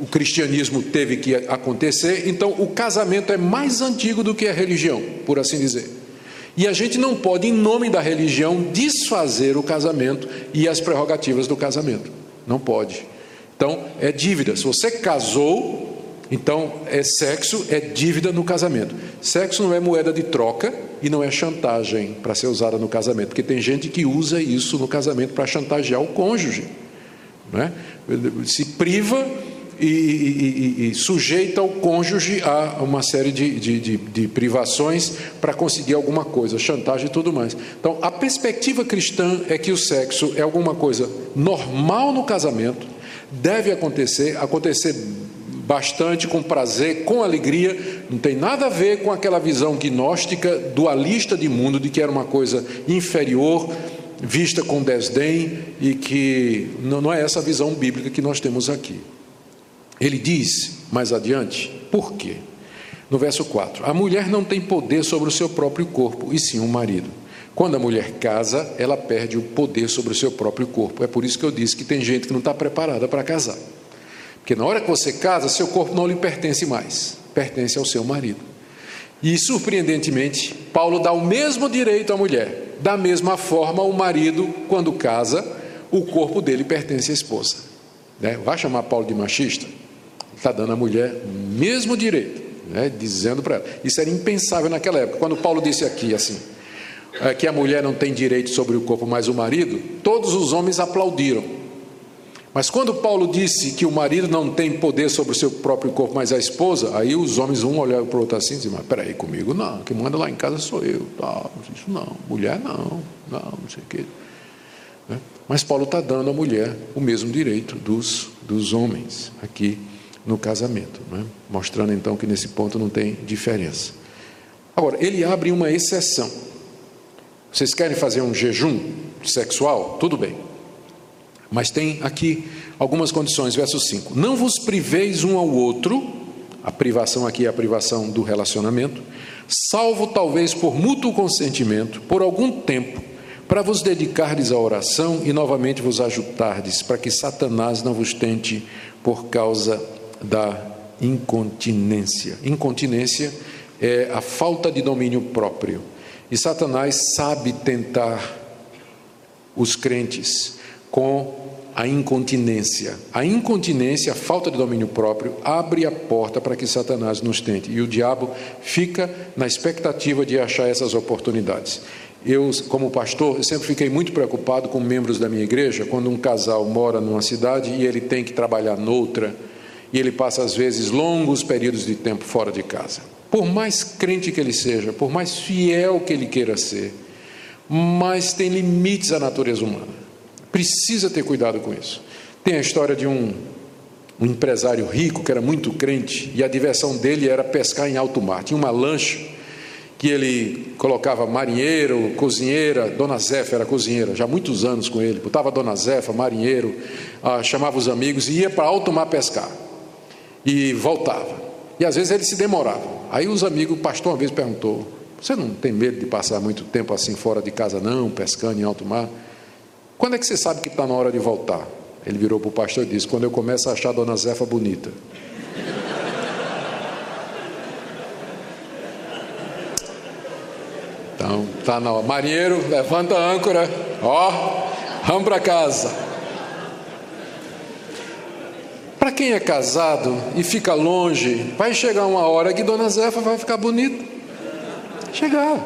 o cristianismo teve que acontecer, então o casamento é mais antigo do que a religião, por assim dizer. E a gente não pode, em nome da religião, desfazer o casamento e as prerrogativas do casamento. Não pode. Então, é dívida. Se você casou, então é sexo, é dívida no casamento. Sexo não é moeda de troca e não é chantagem para ser usada no casamento, porque tem gente que usa isso no casamento para chantagear o cônjuge. Né? Se priva e, e, e, sujeita o cônjuge a uma série de, de, de, de privações para conseguir alguma coisa, chantagem e tudo mais. Então, a perspectiva cristã é que o sexo é alguma coisa normal no casamento, deve acontecer, acontecer bastante, com prazer, com alegria, não tem nada a ver com aquela visão gnóstica, dualista de mundo, de que era uma coisa inferior, vista com desdém, e que não é essa a visão bíblica que nós temos aqui. Ele diz mais adiante, por quê? No verso 4: A mulher não tem poder sobre o seu próprio corpo, e sim o marido. Quando a mulher casa, ela perde o poder sobre o seu próprio corpo. É por isso que eu disse que tem gente que não está preparada para casar. Porque na hora que você casa, seu corpo não lhe pertence mais, pertence ao seu marido. E surpreendentemente, Paulo dá o mesmo direito à mulher. Da mesma forma, o marido, quando casa, o corpo dele pertence à esposa. Né? Vai chamar Paulo de machista? Está dando à mulher o mesmo direito, né, dizendo para ela. Isso era impensável naquela época. Quando Paulo disse aqui assim, é, que a mulher não tem direito sobre o corpo, mas o marido, todos os homens aplaudiram. Mas quando Paulo disse que o marido não tem poder sobre o seu próprio corpo, mas a esposa, aí os homens um olharam para o outro assim e diziam, mas peraí, comigo não, quem manda lá em casa sou eu, isso não, mulher não, não, não sei o quê. Né? Mas Paulo está dando à mulher o mesmo direito dos, dos homens aqui no casamento, né? mostrando então que nesse ponto não tem diferença. Agora, ele abre uma exceção. Vocês querem fazer um jejum sexual? Tudo bem. Mas tem aqui algumas condições, verso 5. Não vos priveis um ao outro, a privação aqui é a privação do relacionamento, salvo talvez por mútuo consentimento, por algum tempo, para vos dedicardes à oração e novamente vos ajudardes, para que Satanás não vos tente por causa da incontinência. Incontinência é a falta de domínio próprio. E Satanás sabe tentar os crentes com a incontinência. A incontinência, a falta de domínio próprio, abre a porta para que Satanás nos tente. E o diabo fica na expectativa de achar essas oportunidades. Eu, como pastor, sempre fiquei muito preocupado com membros da minha igreja, quando um casal mora numa cidade e ele tem que trabalhar noutra e ele passa, às vezes, longos períodos de tempo fora de casa. Por mais crente que ele seja, por mais fiel que ele queira ser, mas tem limites à natureza humana. Precisa ter cuidado com isso. Tem a história de um, um empresário rico que era muito crente e a diversão dele era pescar em alto mar. Tinha uma lancha que ele colocava marinheiro, cozinheira, Dona Zefa era cozinheira, já há muitos anos com ele, botava Dona Zefa, marinheiro, ah, chamava os amigos e ia para alto mar pescar e voltava. E às vezes eles se demoravam. Aí os amigos, o pastor uma vez perguntou: Você não tem medo de passar muito tempo assim fora de casa, não, pescando em alto mar? Quando é que você sabe que está na hora de voltar? Ele virou para o pastor e disse: Quando eu começo a achar a dona Zefa bonita. Então, tá na hora. Marinheiro, levanta a âncora. Ó, vamos para casa. Para quem é casado e fica longe, vai chegar uma hora que Dona Zefa vai ficar bonita. Chegar.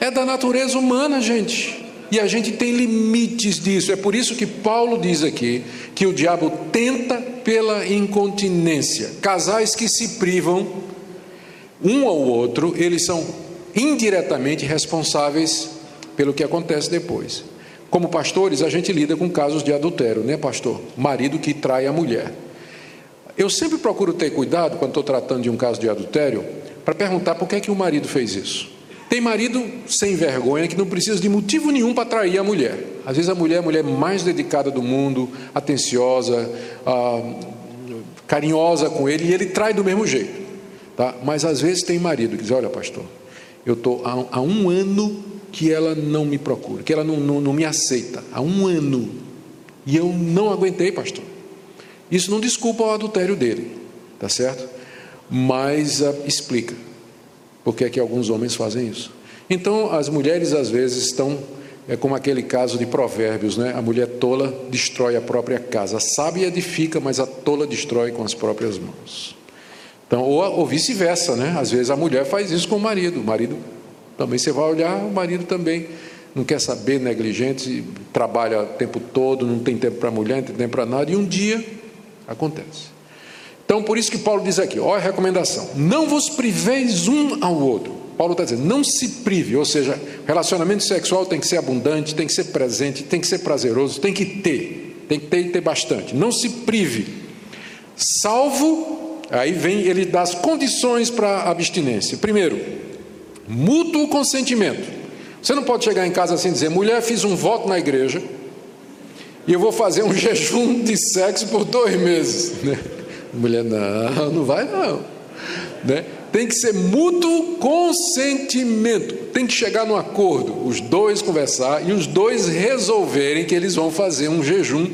É da natureza humana, gente. E a gente tem limites disso. É por isso que Paulo diz aqui que o diabo tenta pela incontinência. Casais que se privam um ao outro, eles são indiretamente responsáveis pelo que acontece depois. Como pastores, a gente lida com casos de adultério, né, pastor? Marido que trai a mulher. Eu sempre procuro ter cuidado quando estou tratando de um caso de adultério, para perguntar por que é que o marido fez isso. Tem marido sem vergonha que não precisa de motivo nenhum para trair a mulher. Às vezes a mulher é a mulher mais dedicada do mundo, atenciosa, ah, carinhosa com ele, e ele trai do mesmo jeito. Tá? Mas às vezes tem marido que diz: Olha, pastor, eu estou há, há, um ano que ela não me procura, que ela não, não, não me aceita. Há um ano. E eu não aguentei, pastor. Isso não desculpa o adultério dele, tá certo? Mas uh, explica por que é que alguns homens fazem isso. Então, as mulheres às vezes estão é como aquele caso de Provérbios, né? A mulher tola destrói a própria casa, a sábia edifica, mas a tola destrói com as próprias mãos. Então, ou, ou vice-versa, né? Às vezes a mulher faz isso com o marido. O marido também você vai olhar, o marido também não quer saber, negligente, trabalha o tempo todo, não tem tempo para a mulher, não tem tempo para nada, e um dia acontece. Então, por isso que Paulo diz aqui, olha a recomendação: não vos priveis um ao outro. Paulo está dizendo, não se prive, ou seja, relacionamento sexual tem que ser abundante, tem que ser presente, tem que ser prazeroso, tem que ter, tem que ter e ter bastante. Não se prive, salvo Aí vem, ele dá as condições para a abstinência. Primeiro, mútuo consentimento. Você não pode chegar em casa assim e dizer: mulher, fiz um voto na igreja e eu vou fazer um jejum de sexo por dois meses. Né? Mulher, não, não vai não. Né? Tem que ser mútuo consentimento. Tem que chegar no acordo, os dois conversar e os dois resolverem que eles vão fazer um jejum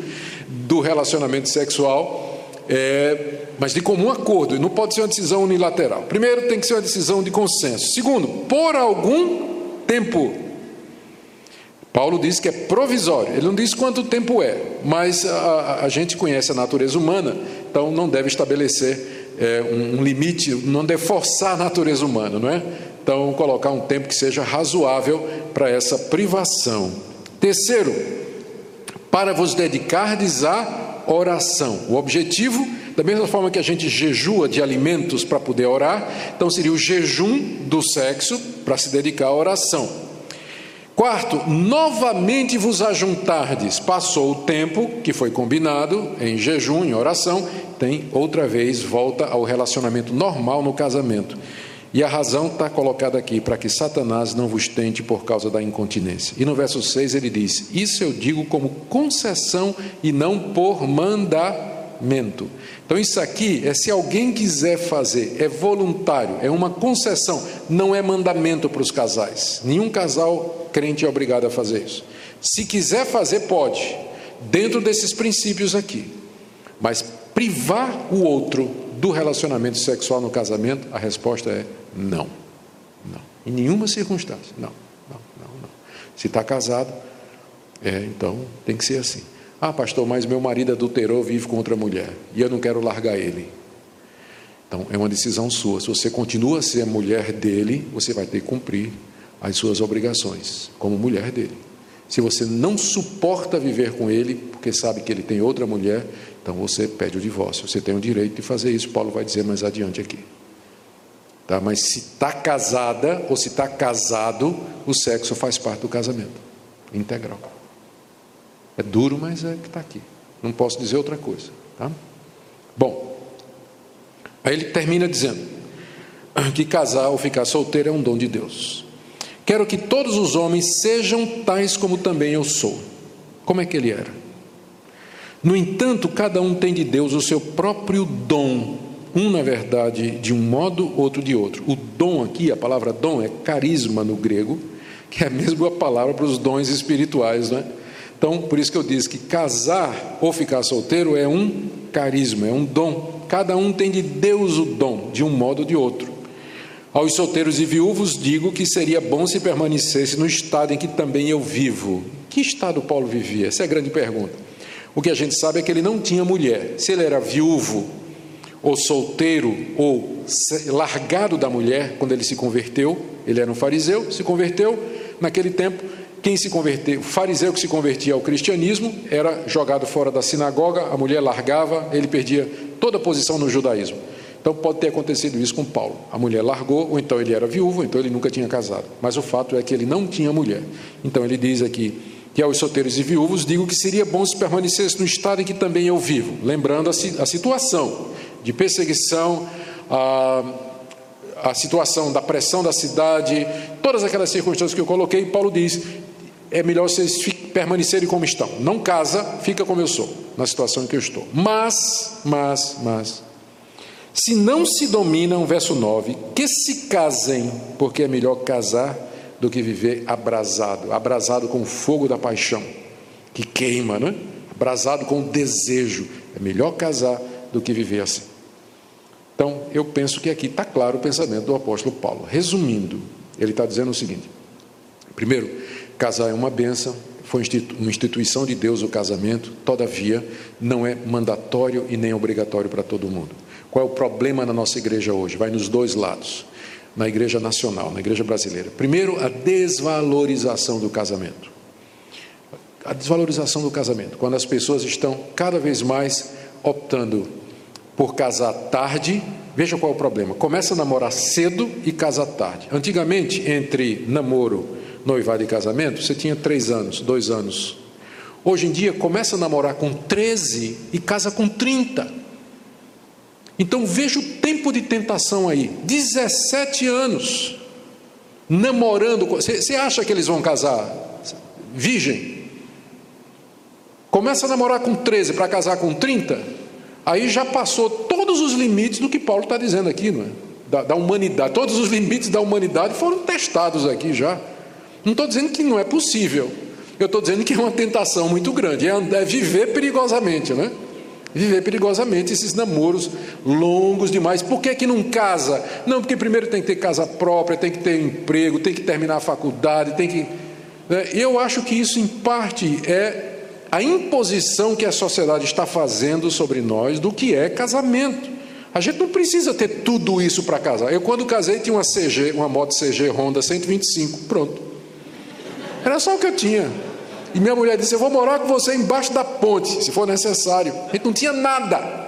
do relacionamento sexual. É, mas de comum acordo, não pode ser uma decisão unilateral. Primeiro, tem que ser uma decisão de consenso. Segundo, por algum tempo. Paulo diz que é provisório, ele não diz quanto tempo é, mas a, a gente conhece a natureza humana, então não deve estabelecer é, um, um limite, não deve forçar a natureza humana, não é? Então, colocar um tempo que seja razoável para essa privação. Terceiro, para vos dedicardes à oração. O objetivo da mesma forma que a gente jejua de alimentos para poder orar, então seria o jejum do sexo para se dedicar à oração. Quarto, novamente vos ajuntardes. Passou o tempo que foi combinado em jejum, em oração, tem outra vez volta ao relacionamento normal no casamento. E a razão está colocada aqui, para que Satanás não vos tente por causa da incontinência. E no verso 6 ele diz: Isso eu digo como concessão e não por mandamento. Então, isso aqui é se alguém quiser fazer, é voluntário, é uma concessão, não é mandamento para os casais. Nenhum casal crente é obrigado a fazer isso. Se quiser fazer, pode, dentro desses princípios aqui. Mas privar o outro do relacionamento sexual no casamento, a resposta é não. Não. Em nenhuma circunstância. Não, não, não, não. Se está casado, é, então tem que ser assim. Ah, pastor, mas meu marido adulterou, vive com outra mulher e eu não quero largar ele. Então, é uma decisão sua. Se você continua a ser a mulher dele, você vai ter que cumprir as suas obrigações como mulher dele. Se você não suporta viver com ele, porque sabe que ele tem outra mulher, então você pede o divórcio. Você tem o direito de fazer isso, Paulo vai dizer mais adiante aqui. Tá? Mas se está casada ou se está casado, o sexo faz parte do casamento integral. É duro, mas é que está aqui. Não posso dizer outra coisa. Tá? Bom, aí ele termina dizendo que casar ou ficar solteiro é um dom de Deus. Quero que todos os homens sejam tais como também eu sou. Como é que ele era? No entanto, cada um tem de Deus o seu próprio dom, um na verdade de um modo, outro de outro. O dom aqui, a palavra dom é carisma no grego, que é a mesma palavra para os dons espirituais, não é? Então, por isso que eu disse que casar ou ficar solteiro é um carisma, é um dom. Cada um tem de Deus o dom, de um modo ou de outro. Aos solteiros e viúvos digo que seria bom se permanecesse no estado em que também eu vivo. Que estado Paulo vivia? Essa é a grande pergunta. O que a gente sabe é que ele não tinha mulher. Se ele era viúvo, ou solteiro, ou largado da mulher, quando ele se converteu, ele era um fariseu, se converteu, naquele tempo quem se converteu, o fariseu que se convertia ao cristianismo era jogado fora da sinagoga, a mulher largava, ele perdia toda a posição no judaísmo. Então pode ter acontecido isso com Paulo. A mulher largou, ou então ele era viúvo, ou então ele nunca tinha casado. Mas o fato é que ele não tinha mulher. Então ele diz aqui que aos solteiros e viúvos digo que seria bom se permanecesse no estado em que também eu vivo, lembrando a, a situação de perseguição, a, a situação da pressão da cidade, todas aquelas circunstâncias que eu coloquei, Paulo diz: é melhor vocês permanecerem como estão. Não casa, fica como eu sou, na situação em que eu estou. Mas, mas, mas, se não se dominam, verso 9, que se casem, porque é melhor casar do que viver abrasado abrasado com o fogo da paixão, que queima, né? Abrasado com o desejo. É melhor casar do que viver assim. Então, eu penso que aqui está claro o pensamento do apóstolo Paulo. Resumindo, ele está dizendo o seguinte: primeiro, Casar é uma benção, foi uma instituição de Deus o casamento, todavia, não é mandatório e nem obrigatório para todo mundo. Qual é o problema na nossa igreja hoje? Vai nos dois lados. Na igreja nacional, na igreja brasileira. Primeiro, a desvalorização do casamento. A desvalorização do casamento, quando as pessoas estão cada vez mais optando por casar tarde. Veja qual é o problema: começa a namorar cedo e casa tarde. Antigamente, entre namoro noivado e casamento, você tinha três anos, dois anos. Hoje em dia, começa a namorar com 13 e casa com 30. Então veja o tempo de tentação aí: 17 anos namorando. Você acha que eles vão casar virgem? Começa a namorar com 13 para casar com 30, aí já passou todos os limites do que Paulo está dizendo aqui, não é? Da, da humanidade. Todos os limites da humanidade foram testados aqui já. Não estou dizendo que não é possível. Eu estou dizendo que é uma tentação muito grande. É, é viver perigosamente, né? Viver perigosamente esses namoros longos demais. Por que, que não casa? Não, porque primeiro tem que ter casa própria, tem que ter emprego, tem que terminar a faculdade, tem que. Né? Eu acho que isso, em parte, é a imposição que a sociedade está fazendo sobre nós do que é casamento. A gente não precisa ter tudo isso para casar. Eu, quando casei, tinha uma CG, uma moto CG Honda 125, pronto. Era só o que eu tinha. E minha mulher disse: Eu vou morar com você embaixo da ponte, se for necessário. A gente não tinha nada.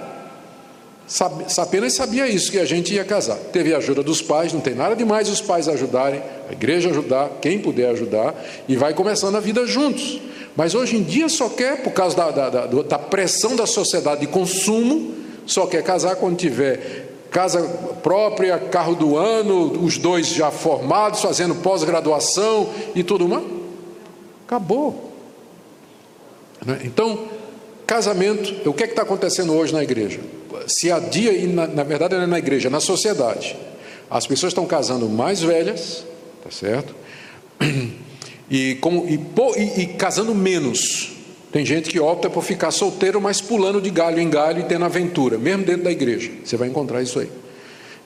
Apenas sabia isso, que a gente ia casar. Teve a ajuda dos pais, não tem nada demais os pais ajudarem, a igreja ajudar, quem puder ajudar, e vai começando a vida juntos. Mas hoje em dia só quer, por causa da, da, da, da pressão da sociedade de consumo, só quer casar quando tiver casa própria, carro do ano, os dois já formados, fazendo pós-graduação e tudo mais. Acabou. Né? Então, casamento, o que é está acontecendo hoje na igreja? Se adia, e na, na verdade não é na igreja, é na sociedade. As pessoas estão casando mais velhas, tá certo? E, com, e, e, e casando menos. Tem gente que opta por ficar solteiro, mas pulando de galho em galho e tendo aventura, mesmo dentro da igreja. Você vai encontrar isso aí.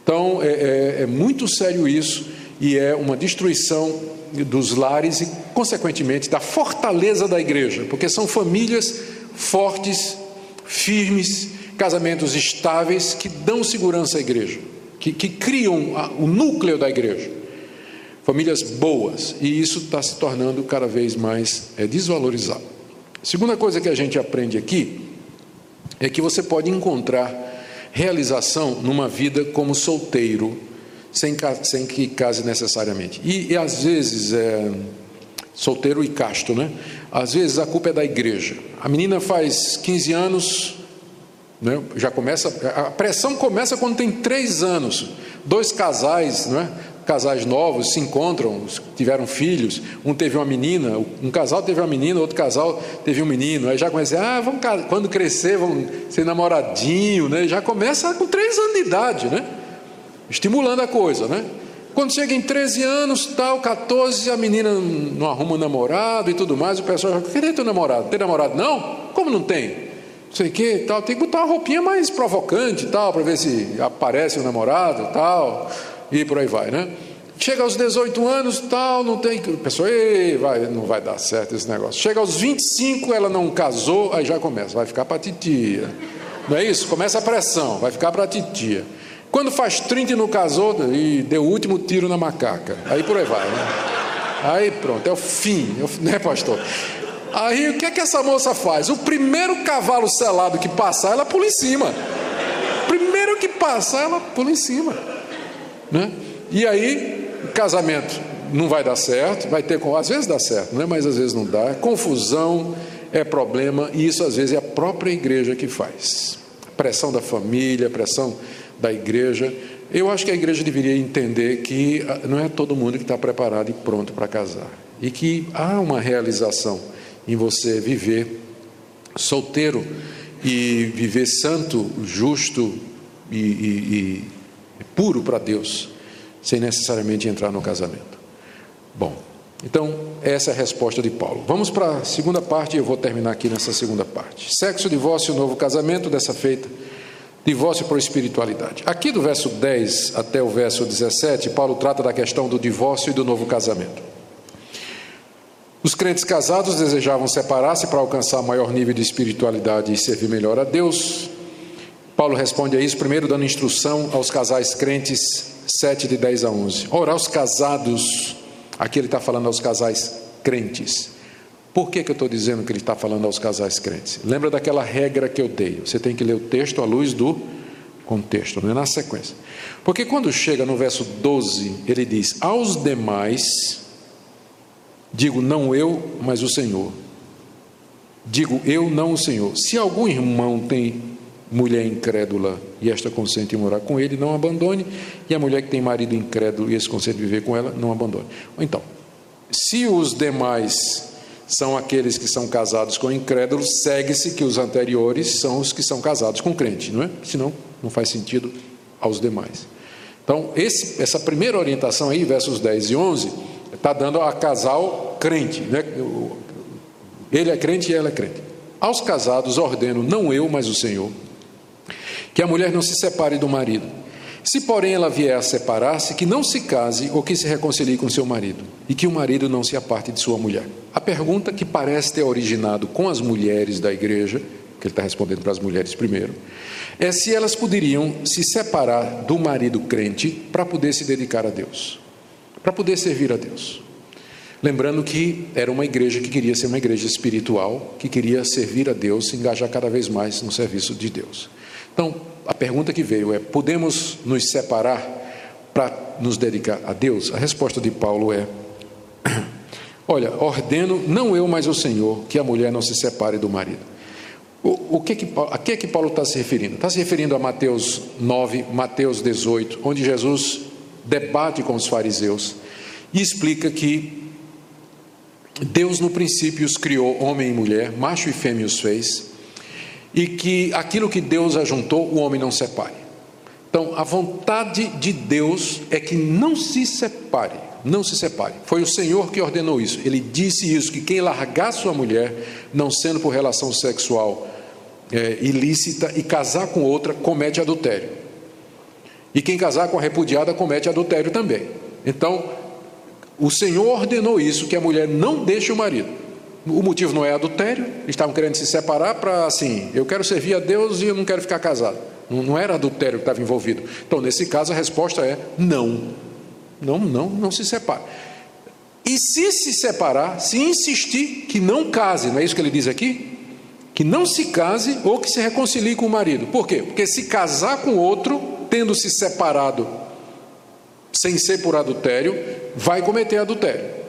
Então, é, é, é muito sério isso e é uma destruição dos lares e, consequentemente, da fortaleza da igreja, porque são famílias fortes, firmes, casamentos estáveis que dão segurança à igreja, que, que criam a, o núcleo da igreja. Famílias boas, e isso está se tornando cada vez mais é, desvalorizado. Segunda coisa que a gente aprende aqui é que você pode encontrar realização numa vida como solteiro sem, sem que case necessariamente. E, e às vezes, é, solteiro e casto, né? Às vezes a culpa é da igreja. A menina faz 15 anos, né? já começa. A pressão começa quando tem três anos. Dois casais, não é? casais novos se encontram, tiveram filhos, um teve uma menina, um casal teve uma menina, outro casal teve um menino, aí já começa, ah, quando crescer, vão ser namoradinho, né? Já começa com três anos de idade, né? Estimulando a coisa, né? Quando chega em 13 anos, tal, 14, a menina não arruma namorado e tudo mais, o pessoal já, cadê teu namorado? Tem namorado? Não? Como não tem? Não sei o que, tal, tem que botar uma roupinha mais provocante tal, para ver se aparece o namorado tal, e por aí vai, né? Chega aos 18 anos, tal, não tem. A pessoa, Ei, vai, não vai dar certo esse negócio. Chega aos 25, ela não casou, aí já começa, vai ficar para titia. Não é isso? Começa a pressão, vai ficar para titia. Quando faz 30 e não casou, e deu o último tiro na macaca. Aí por aí vai, né? Aí pronto, é o fim, é né, pastor? Aí o que é que essa moça faz? O primeiro cavalo selado que passar, ela pula em cima. Primeiro que passar, ela pula em cima. Né? E aí, casamento não vai dar certo, vai ter, às vezes dá certo, né? mas às vezes não dá. Confusão é problema, e isso às vezes é a própria igreja que faz. Pressão da família, pressão da igreja. Eu acho que a igreja deveria entender que ah, não é todo mundo que está preparado e pronto para casar. E que há uma realização em você viver solteiro e viver santo, justo e, e, e puro para Deus, sem necessariamente entrar no casamento. Bom, então essa é a resposta de Paulo. Vamos para a segunda parte e eu vou terminar aqui nessa segunda parte. Sexo, divórcio, novo casamento, dessa feita Divórcio por espiritualidade. Aqui do verso 10 até o verso 17, Paulo trata da questão do divórcio e do novo casamento. Os crentes casados desejavam separar-se para alcançar maior nível de espiritualidade e servir melhor a Deus. Paulo responde a isso primeiro dando instrução aos casais crentes 7 de 10 a 11. Ora, aos casados, aqui ele está falando aos casais crentes. Por que, que eu estou dizendo que ele está falando aos casais crentes? Lembra daquela regra que eu dei? Você tem que ler o texto à luz do contexto, não é na sequência. Porque quando chega no verso 12, ele diz: Aos demais, digo não eu, mas o Senhor. Digo eu, não o Senhor. Se algum irmão tem mulher incrédula e esta consente em morar com ele, não abandone. E a mulher que tem marido incrédulo e esse consente viver com ela, não abandone. Então, se os demais são aqueles que são casados com incrédulos, segue-se que os anteriores são os que são casados com crente, não é? Senão não faz sentido aos demais. Então, esse, essa primeira orientação aí, versos 10 e 11, está dando a casal crente, né? Ele é crente e ela é crente. Aos casados ordeno, não eu, mas o Senhor, que a mulher não se separe do marido se, porém, ela vier a separar-se, que não se case ou que se reconcilie com seu marido, e que o marido não se aparte de sua mulher. A pergunta que parece ter originado com as mulheres da igreja, que ele está respondendo para as mulheres primeiro, é se elas poderiam se separar do marido crente para poder se dedicar a Deus, para poder servir a Deus. Lembrando que era uma igreja que queria ser uma igreja espiritual, que queria servir a Deus, se engajar cada vez mais no serviço de Deus. Então, a pergunta que veio é: podemos nos separar para nos dedicar a Deus? A resposta de Paulo é: Olha, ordeno, não eu, mas o Senhor, que a mulher não se separe do marido. O, o que que, a que é que Paulo está se referindo? Está se referindo a Mateus 9, Mateus 18, onde Jesus debate com os fariseus e explica que Deus no princípio os criou homem e mulher, macho e fêmea os fez, e que aquilo que Deus ajuntou, o homem não separe. Então, a vontade de Deus é que não se separe, não se separe. Foi o Senhor que ordenou isso. Ele disse isso: que quem largar sua mulher, não sendo por relação sexual é, ilícita, e casar com outra, comete adultério. E quem casar com a repudiada, comete adultério também. Então, o Senhor ordenou isso: que a mulher não deixe o marido. O motivo não é adultério, estavam querendo se separar para assim, eu quero servir a Deus e eu não quero ficar casado. Não, não era adultério que estava envolvido. Então, nesse caso, a resposta é não. Não, não, não se separa. E se se separar, se insistir que não case, não é isso que ele diz aqui? Que não se case ou que se reconcilie com o marido. Por quê? Porque se casar com outro, tendo se separado sem ser por adultério, vai cometer adultério.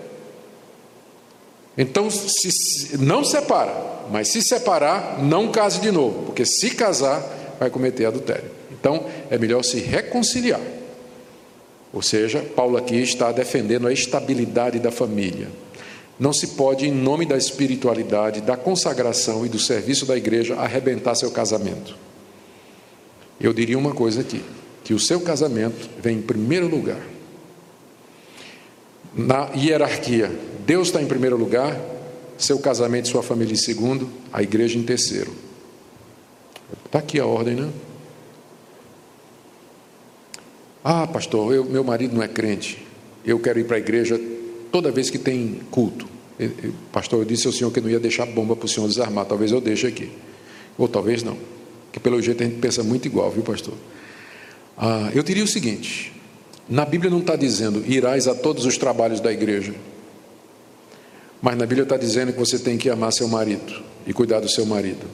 Então, se, não separa, mas se separar, não case de novo, porque se casar, vai cometer adultério. Então, é melhor se reconciliar. Ou seja, Paulo aqui está defendendo a estabilidade da família. Não se pode, em nome da espiritualidade, da consagração e do serviço da igreja, arrebentar seu casamento. Eu diria uma coisa aqui: que o seu casamento vem em primeiro lugar. Na hierarquia, Deus está em primeiro lugar, seu casamento e sua família em segundo, a igreja em terceiro. Está aqui a ordem, né? Ah, pastor, eu, meu marido não é crente. Eu quero ir para a igreja toda vez que tem culto. Pastor, eu disse ao senhor que não ia deixar bomba para o senhor desarmar. Talvez eu deixe aqui. Ou talvez não. Que pelo jeito a gente pensa muito igual, viu, pastor? Ah, eu diria o seguinte: na Bíblia não está dizendo irás a todos os trabalhos da igreja. Mas na Bíblia está dizendo que você tem que amar seu marido e cuidar do seu marido.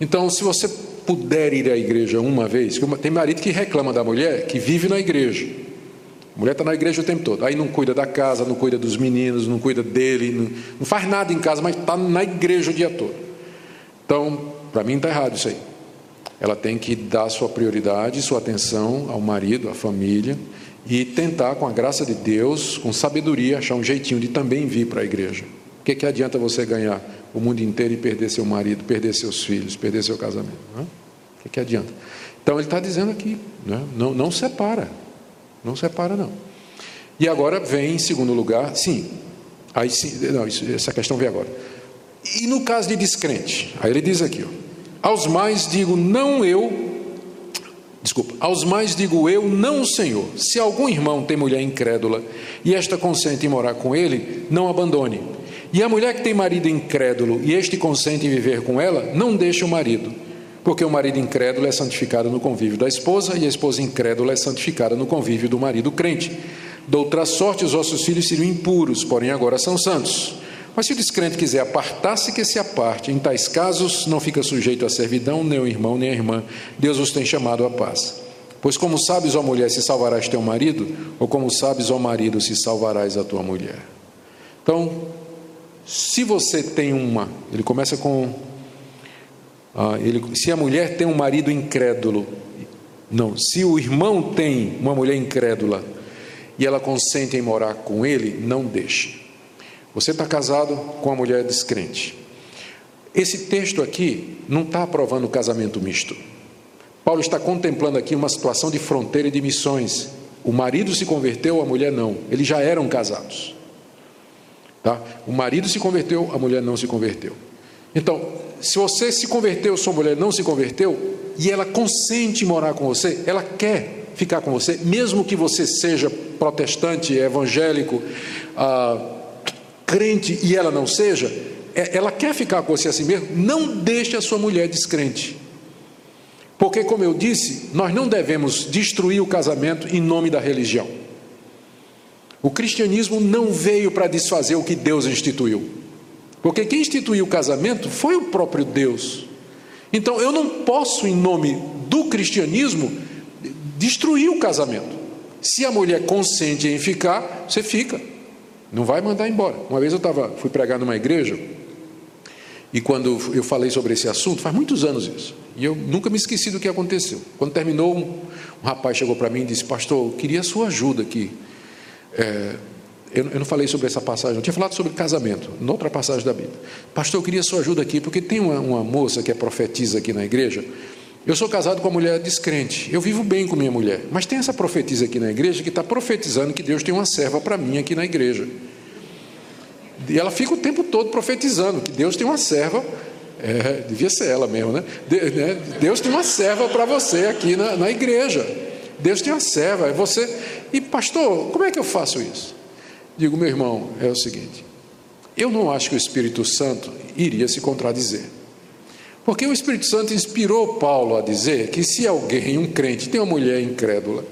Então, se você puder ir à igreja uma vez, tem marido que reclama da mulher que vive na igreja. A mulher está na igreja o tempo todo. Aí não cuida da casa, não cuida dos meninos, não cuida dele, não, não faz nada em casa, mas está na igreja o dia todo. Então, para mim está errado isso aí. Ela tem que dar sua prioridade, sua atenção ao marido, à família e tentar, com a graça de Deus, com sabedoria, achar um jeitinho de também vir para a igreja. Que, que adianta você ganhar o mundo inteiro e perder seu marido, perder seus filhos, perder seu casamento? O que, que adianta? Então ele está dizendo aqui, né? não, não separa, não separa, não. E agora vem em segundo lugar, sim. Aí sim, não, isso, essa questão vem agora. E no caso de descrente, aí ele diz aqui, ó, aos mais digo, não eu, desculpa, aos mais digo eu, não o Senhor. Se algum irmão tem mulher incrédula e esta consente em morar com ele, não abandone. E a mulher que tem marido incrédulo e este consente em viver com ela, não deixe o marido porque o marido incrédulo é santificado no convívio da esposa e a esposa incrédula é santificada no convívio do marido crente. Doutra sorte, os vossos filhos seriam impuros, porém agora são santos. Mas se o descrente quiser apartar-se, que se aparte. Em tais casos, não fica sujeito à servidão, nem o irmão, nem a irmã. Deus os tem chamado à paz. Pois como sabes, ó mulher, se salvarás teu marido, ou como sabes, ó marido, se salvarás a tua mulher. Então, se você tem uma, ele começa com ah, ele, se a mulher tem um marido incrédulo, não, se o irmão tem uma mulher incrédula e ela consente em morar com ele, não deixe. Você está casado com uma mulher descrente. Esse texto aqui não está aprovando o casamento misto. Paulo está contemplando aqui uma situação de fronteira e de missões. O marido se converteu, a mulher não. Eles já eram casados. Tá? O marido se converteu, a mulher não se converteu. Então, se você se converteu, sua mulher não se converteu, e ela consente morar com você, ela quer ficar com você, mesmo que você seja protestante, evangélico, ah, crente e ela não seja, é, ela quer ficar com você assim mesmo, não deixe a sua mulher descrente. Porque, como eu disse, nós não devemos destruir o casamento em nome da religião. O cristianismo não veio para desfazer o que Deus instituiu. Porque quem instituiu o casamento foi o próprio Deus. Então eu não posso, em nome do cristianismo, destruir o casamento. Se a mulher consente em ficar, você fica. Não vai mandar embora. Uma vez eu tava, fui pregar numa igreja, e quando eu falei sobre esse assunto, faz muitos anos isso, e eu nunca me esqueci do que aconteceu. Quando terminou, um, um rapaz chegou para mim e disse: Pastor, eu queria a sua ajuda aqui. É, eu, eu, não falei sobre essa passagem, eu tinha falado sobre casamento, noutra passagem da Bíblia. Pastor, eu queria sua ajuda aqui, porque tem uma, uma moça que é profetisa aqui na igreja. Eu sou casado com uma mulher descrente, eu vivo bem com minha mulher, mas tem essa profetisa aqui na igreja que está profetizando que Deus tem uma serva para mim aqui na igreja. E ela fica o tempo todo profetizando que Deus tem uma serva, é, devia ser ela mesmo, né? De, né? Deus tem uma serva para você aqui na, na igreja. Deus tem uma serva, é você. E pastor, como é que eu faço isso? Digo, meu irmão, é o seguinte: eu não acho que o Espírito Santo iria se contradizer. Porque o Espírito Santo inspirou Paulo a dizer que se alguém, um crente, tem uma mulher incrédula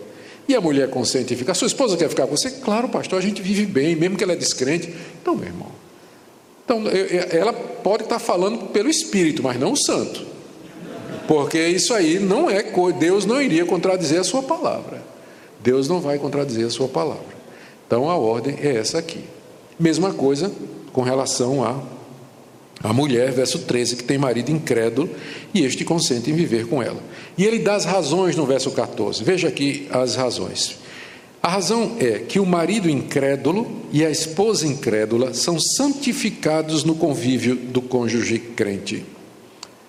e a mulher consente ficar, sua esposa quer ficar com você? Claro, pastor, a gente vive bem, mesmo que ela é descrente. Então, meu irmão, então, ela pode estar falando pelo Espírito, mas não o Santo. Porque isso aí não é, Deus não iria contradizer a sua palavra. Deus não vai contradizer a sua palavra. Então a ordem é essa aqui. Mesma coisa com relação a a mulher, verso 13, que tem marido incrédulo e este consente em viver com ela. E ele dá as razões no verso 14. Veja aqui as razões. A razão é que o marido incrédulo e a esposa incrédula são santificados no convívio do cônjuge crente.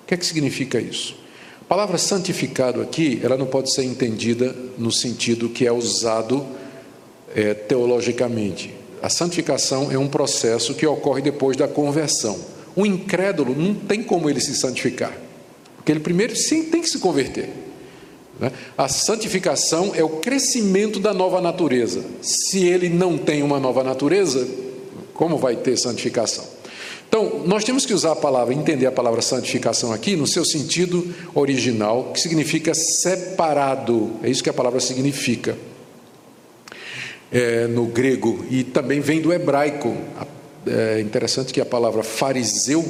O que é que significa isso? A palavra santificado aqui, ela não pode ser entendida no sentido que é usado é, teologicamente. A santificação é um processo que ocorre depois da conversão. O incrédulo não tem como ele se santificar, porque ele primeiro sim tem que se converter. Né? A santificação é o crescimento da nova natureza. Se ele não tem uma nova natureza, como vai ter santificação? Então, nós temos que usar a palavra, entender a palavra santificação aqui no seu sentido original, que significa separado. É isso que a palavra significa é, no grego e também vem do hebraico. É interessante que a palavra fariseu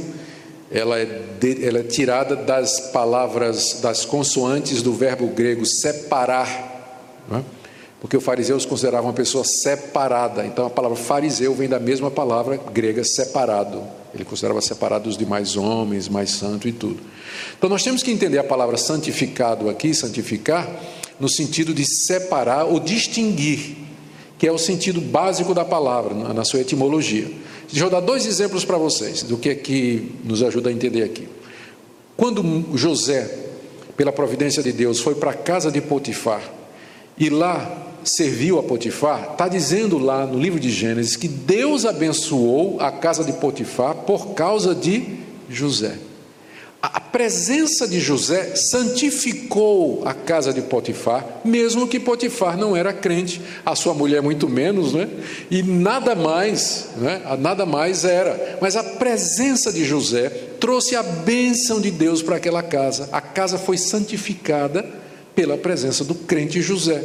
ela é, de, ela é tirada das palavras, das consoantes do verbo grego separar, é? porque os fariseus consideravam uma pessoa separada. Então a palavra fariseu vem da mesma palavra grega separado. Ele considerava separado dos demais homens, mais santo e tudo. Então nós temos que entender a palavra santificado aqui, santificar, no sentido de separar ou distinguir que é o sentido básico da palavra, na sua etimologia. Deixa eu dar dois exemplos para vocês do que é que nos ajuda a entender aqui. Quando José, pela providência de Deus, foi para a casa de Potifar e lá serviu a Potifar, está dizendo lá no livro de Gênesis que Deus abençoou a casa de Potifar por causa de José. A presença de José santificou a casa de Potifar, mesmo que Potifar não era crente, a sua mulher muito menos, né? E nada mais, né? Nada mais era. Mas a presença de José trouxe a bênção de Deus para aquela casa. A casa foi santificada pela presença do crente José.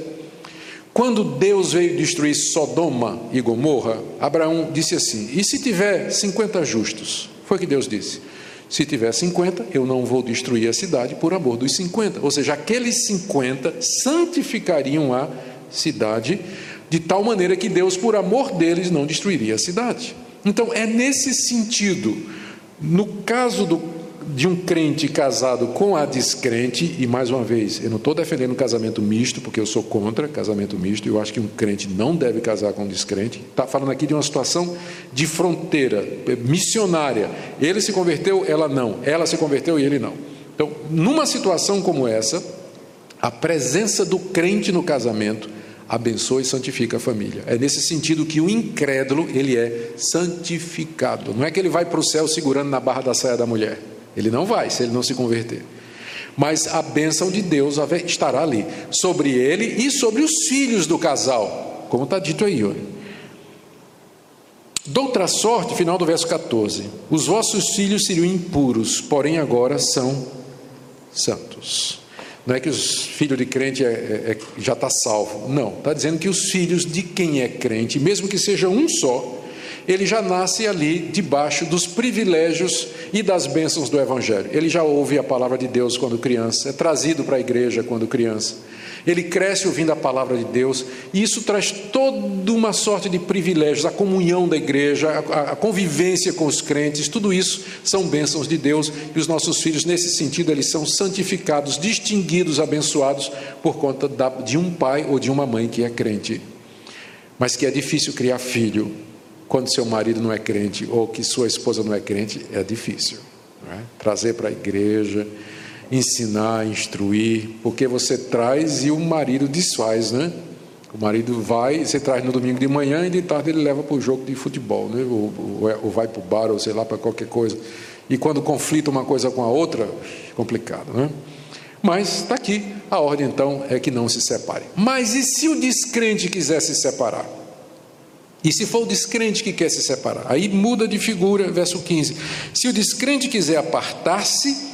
Quando Deus veio destruir Sodoma e Gomorra, Abraão disse assim: E se tiver 50 justos? Foi o que Deus disse. Se tiver 50, eu não vou destruir a cidade por amor dos 50. Ou seja, aqueles 50 santificariam a cidade de tal maneira que Deus, por amor deles, não destruiria a cidade. Então, é nesse sentido. No caso do de um crente casado com a descrente, e mais uma vez, eu não estou defendendo casamento misto, porque eu sou contra casamento misto, eu acho que um crente não deve casar com um descrente. Está falando aqui de uma situação de fronteira, missionária. Ele se converteu, ela não. Ela se converteu e ele não. Então, numa situação como essa, a presença do crente no casamento abençoa e santifica a família. É nesse sentido que o incrédulo, ele é santificado. Não é que ele vai para o céu segurando na barra da saia da mulher. Ele não vai se ele não se converter. Mas a bênção de Deus estará ali, sobre ele e sobre os filhos do casal, como está dito aí. Olha. Doutra sorte, final do verso 14: os vossos filhos seriam impuros, porém agora são santos. Não é que os filhos de crente é, é, é já está salvo, não, está dizendo que os filhos de quem é crente, mesmo que seja um só, ele já nasce ali debaixo dos privilégios e das bênçãos do Evangelho. Ele já ouve a palavra de Deus quando criança, é trazido para a igreja quando criança. Ele cresce ouvindo a palavra de Deus, e isso traz toda uma sorte de privilégios, a comunhão da igreja, a, a convivência com os crentes, tudo isso são bênçãos de Deus, e os nossos filhos, nesse sentido, eles são santificados, distinguidos, abençoados por conta da, de um pai ou de uma mãe que é crente. Mas que é difícil criar filho, quando seu marido não é crente ou que sua esposa não é crente, é difícil. É? Trazer para a igreja, ensinar, instruir, porque você traz e o marido desfaz, né? O marido vai, você traz no domingo de manhã e de tarde ele leva para o jogo de futebol, né? ou, ou, é, ou vai para o bar, ou sei lá, para qualquer coisa. E quando conflita uma coisa com a outra, complicado, né? Mas está aqui, a ordem então é que não se separe. Mas e se o descrente quiser se separar? E se for o descrente que quer se separar? Aí muda de figura, verso 15. Se o descrente quiser apartar-se,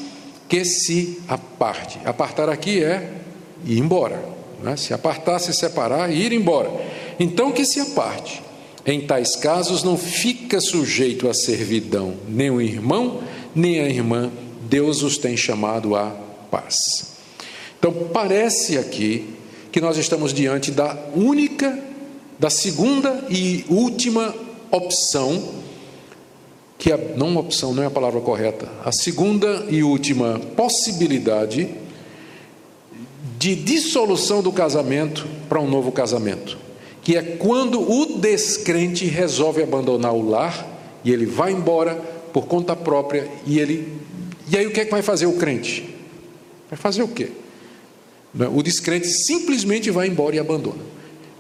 que se aparte. Apartar aqui é ir embora. Né? Se apartar, se separar, ir embora. Então que se aparte. Em tais casos não fica sujeito à servidão, nem o irmão, nem a irmã. Deus os tem chamado à paz. Então parece aqui que nós estamos diante da única da segunda e última opção, que é, não opção, não é a palavra correta, a segunda e última possibilidade de dissolução do casamento para um novo casamento. que é quando o descrente resolve abandonar o lar e ele vai embora por conta própria e ele e aí o que é que vai fazer o crente? Vai fazer o quê? O descrente simplesmente vai embora e abandona.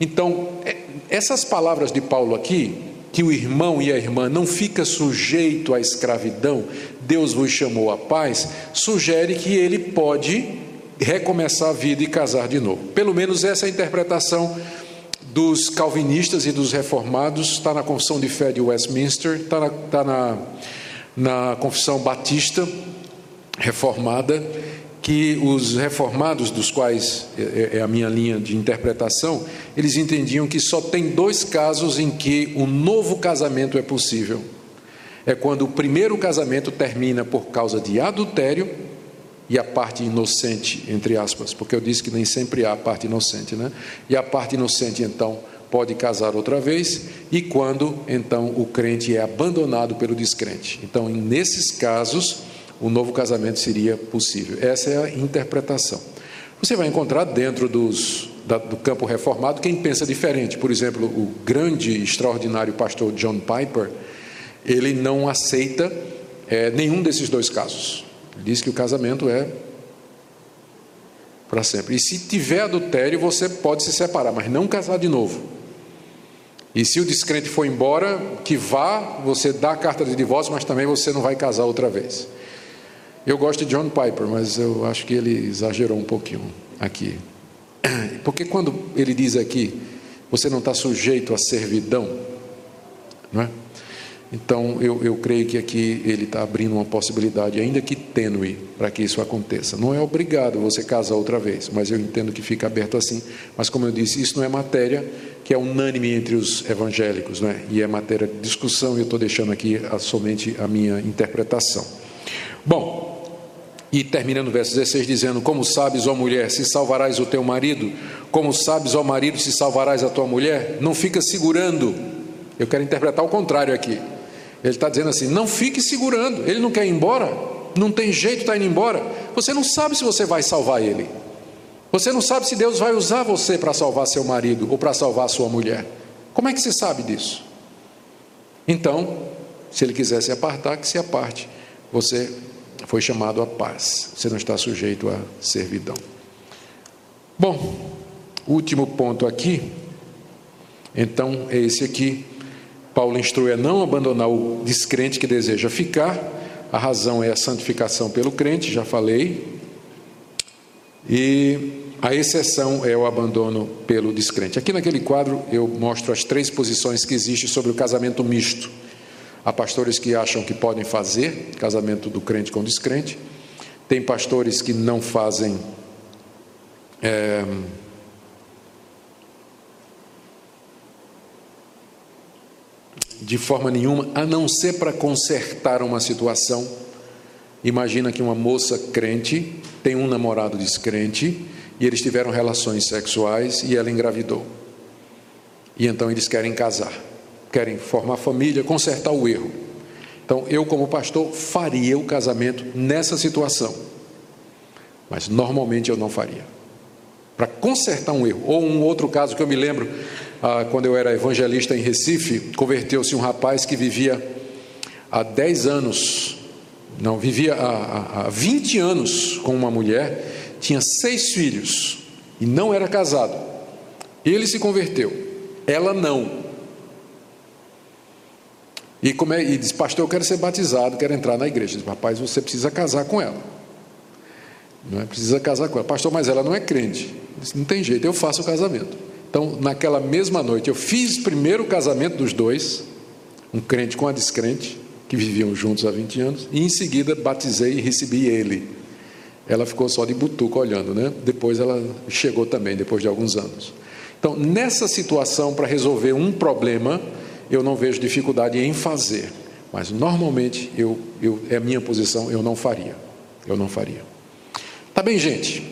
Então, é, essas palavras de Paulo aqui, que o irmão e a irmã não fica sujeito à escravidão, Deus vos chamou à paz, sugere que ele pode recomeçar a vida e casar de novo. Pelo menos essa é a interpretação dos calvinistas e dos reformados, está na Confissão de Fé de Westminster, está na, está na, na Confissão Batista Reformada, que os reformados, dos quais é, é, é a minha linha de interpretação, eles entendiam que só tem dois casos em que o um novo casamento é possível. É quando o primeiro casamento termina por causa de adultério e a parte inocente, entre aspas, porque eu disse que nem sempre há a parte inocente, né? E a parte inocente, então, pode casar outra vez, e quando, então, o crente é abandonado pelo descrente. Então, nesses casos, o novo casamento seria possível. Essa é a interpretação. Você vai encontrar dentro dos, da, do campo reformado quem pensa diferente. Por exemplo, o grande, extraordinário pastor John Piper, ele não aceita é, nenhum desses dois casos diz que o casamento é para sempre. E se tiver adultério, você pode se separar, mas não casar de novo. E se o descrente for embora, que vá, você dá a carta de divórcio, mas também você não vai casar outra vez. Eu gosto de John Piper, mas eu acho que ele exagerou um pouquinho aqui. Porque quando ele diz aqui, você não está sujeito à servidão, não é? Então, eu, eu creio que aqui ele está abrindo uma possibilidade, ainda que tênue, para que isso aconteça. Não é obrigado você casar outra vez, mas eu entendo que fica aberto assim. Mas, como eu disse, isso não é matéria que é unânime entre os evangélicos, né? e é matéria de discussão, e eu estou deixando aqui a, somente a minha interpretação. Bom, e termina no verso 16 dizendo: Como sabes, ó mulher, se salvarás o teu marido? Como sabes, ó marido, se salvarás a tua mulher? Não fica segurando. Eu quero interpretar o contrário aqui. Ele está dizendo assim: não fique segurando, ele não quer ir embora, não tem jeito, está indo embora. Você não sabe se você vai salvar ele. Você não sabe se Deus vai usar você para salvar seu marido ou para salvar sua mulher. Como é que você sabe disso? Então, se ele quiser se apartar, que se aparte. Você foi chamado à paz. Você não está sujeito à servidão. Bom, último ponto aqui. Então, é esse aqui. Paulo instrui a não abandonar o descrente que deseja ficar. A razão é a santificação pelo crente, já falei. E a exceção é o abandono pelo descrente. Aqui naquele quadro eu mostro as três posições que existem sobre o casamento misto. Há pastores que acham que podem fazer casamento do crente com descrente. Tem pastores que não fazem. É, de forma nenhuma, a não ser para consertar uma situação. Imagina que uma moça crente tem um namorado descrente e eles tiveram relações sexuais e ela engravidou. E então eles querem casar, querem formar família, consertar o erro. Então eu, como pastor, faria o casamento nessa situação, mas normalmente eu não faria. Para consertar um erro, ou um outro caso que eu me lembro, ah, quando eu era evangelista em Recife, converteu-se um rapaz que vivia há 10 anos, não, vivia há, há 20 anos com uma mulher, tinha seis filhos e não era casado. Ele se converteu, ela não. E, como é, e pastor, eu quero ser batizado, quero entrar na igreja. Disse, rapaz, você precisa casar com ela. Não é? Precisa casar com ela. Pastor, mas ela não é crente. Disse, não tem jeito, eu faço o casamento. Então, naquela mesma noite, eu fiz primeiro o casamento dos dois, um crente com a descrente, que viviam juntos há 20 anos, e em seguida batizei e recebi ele. Ela ficou só de butuca olhando, né? Depois ela chegou também, depois de alguns anos. Então, nessa situação, para resolver um problema, eu não vejo dificuldade em fazer, mas normalmente eu, eu, é a minha posição, eu não faria. Eu não faria. Tá bem, gente?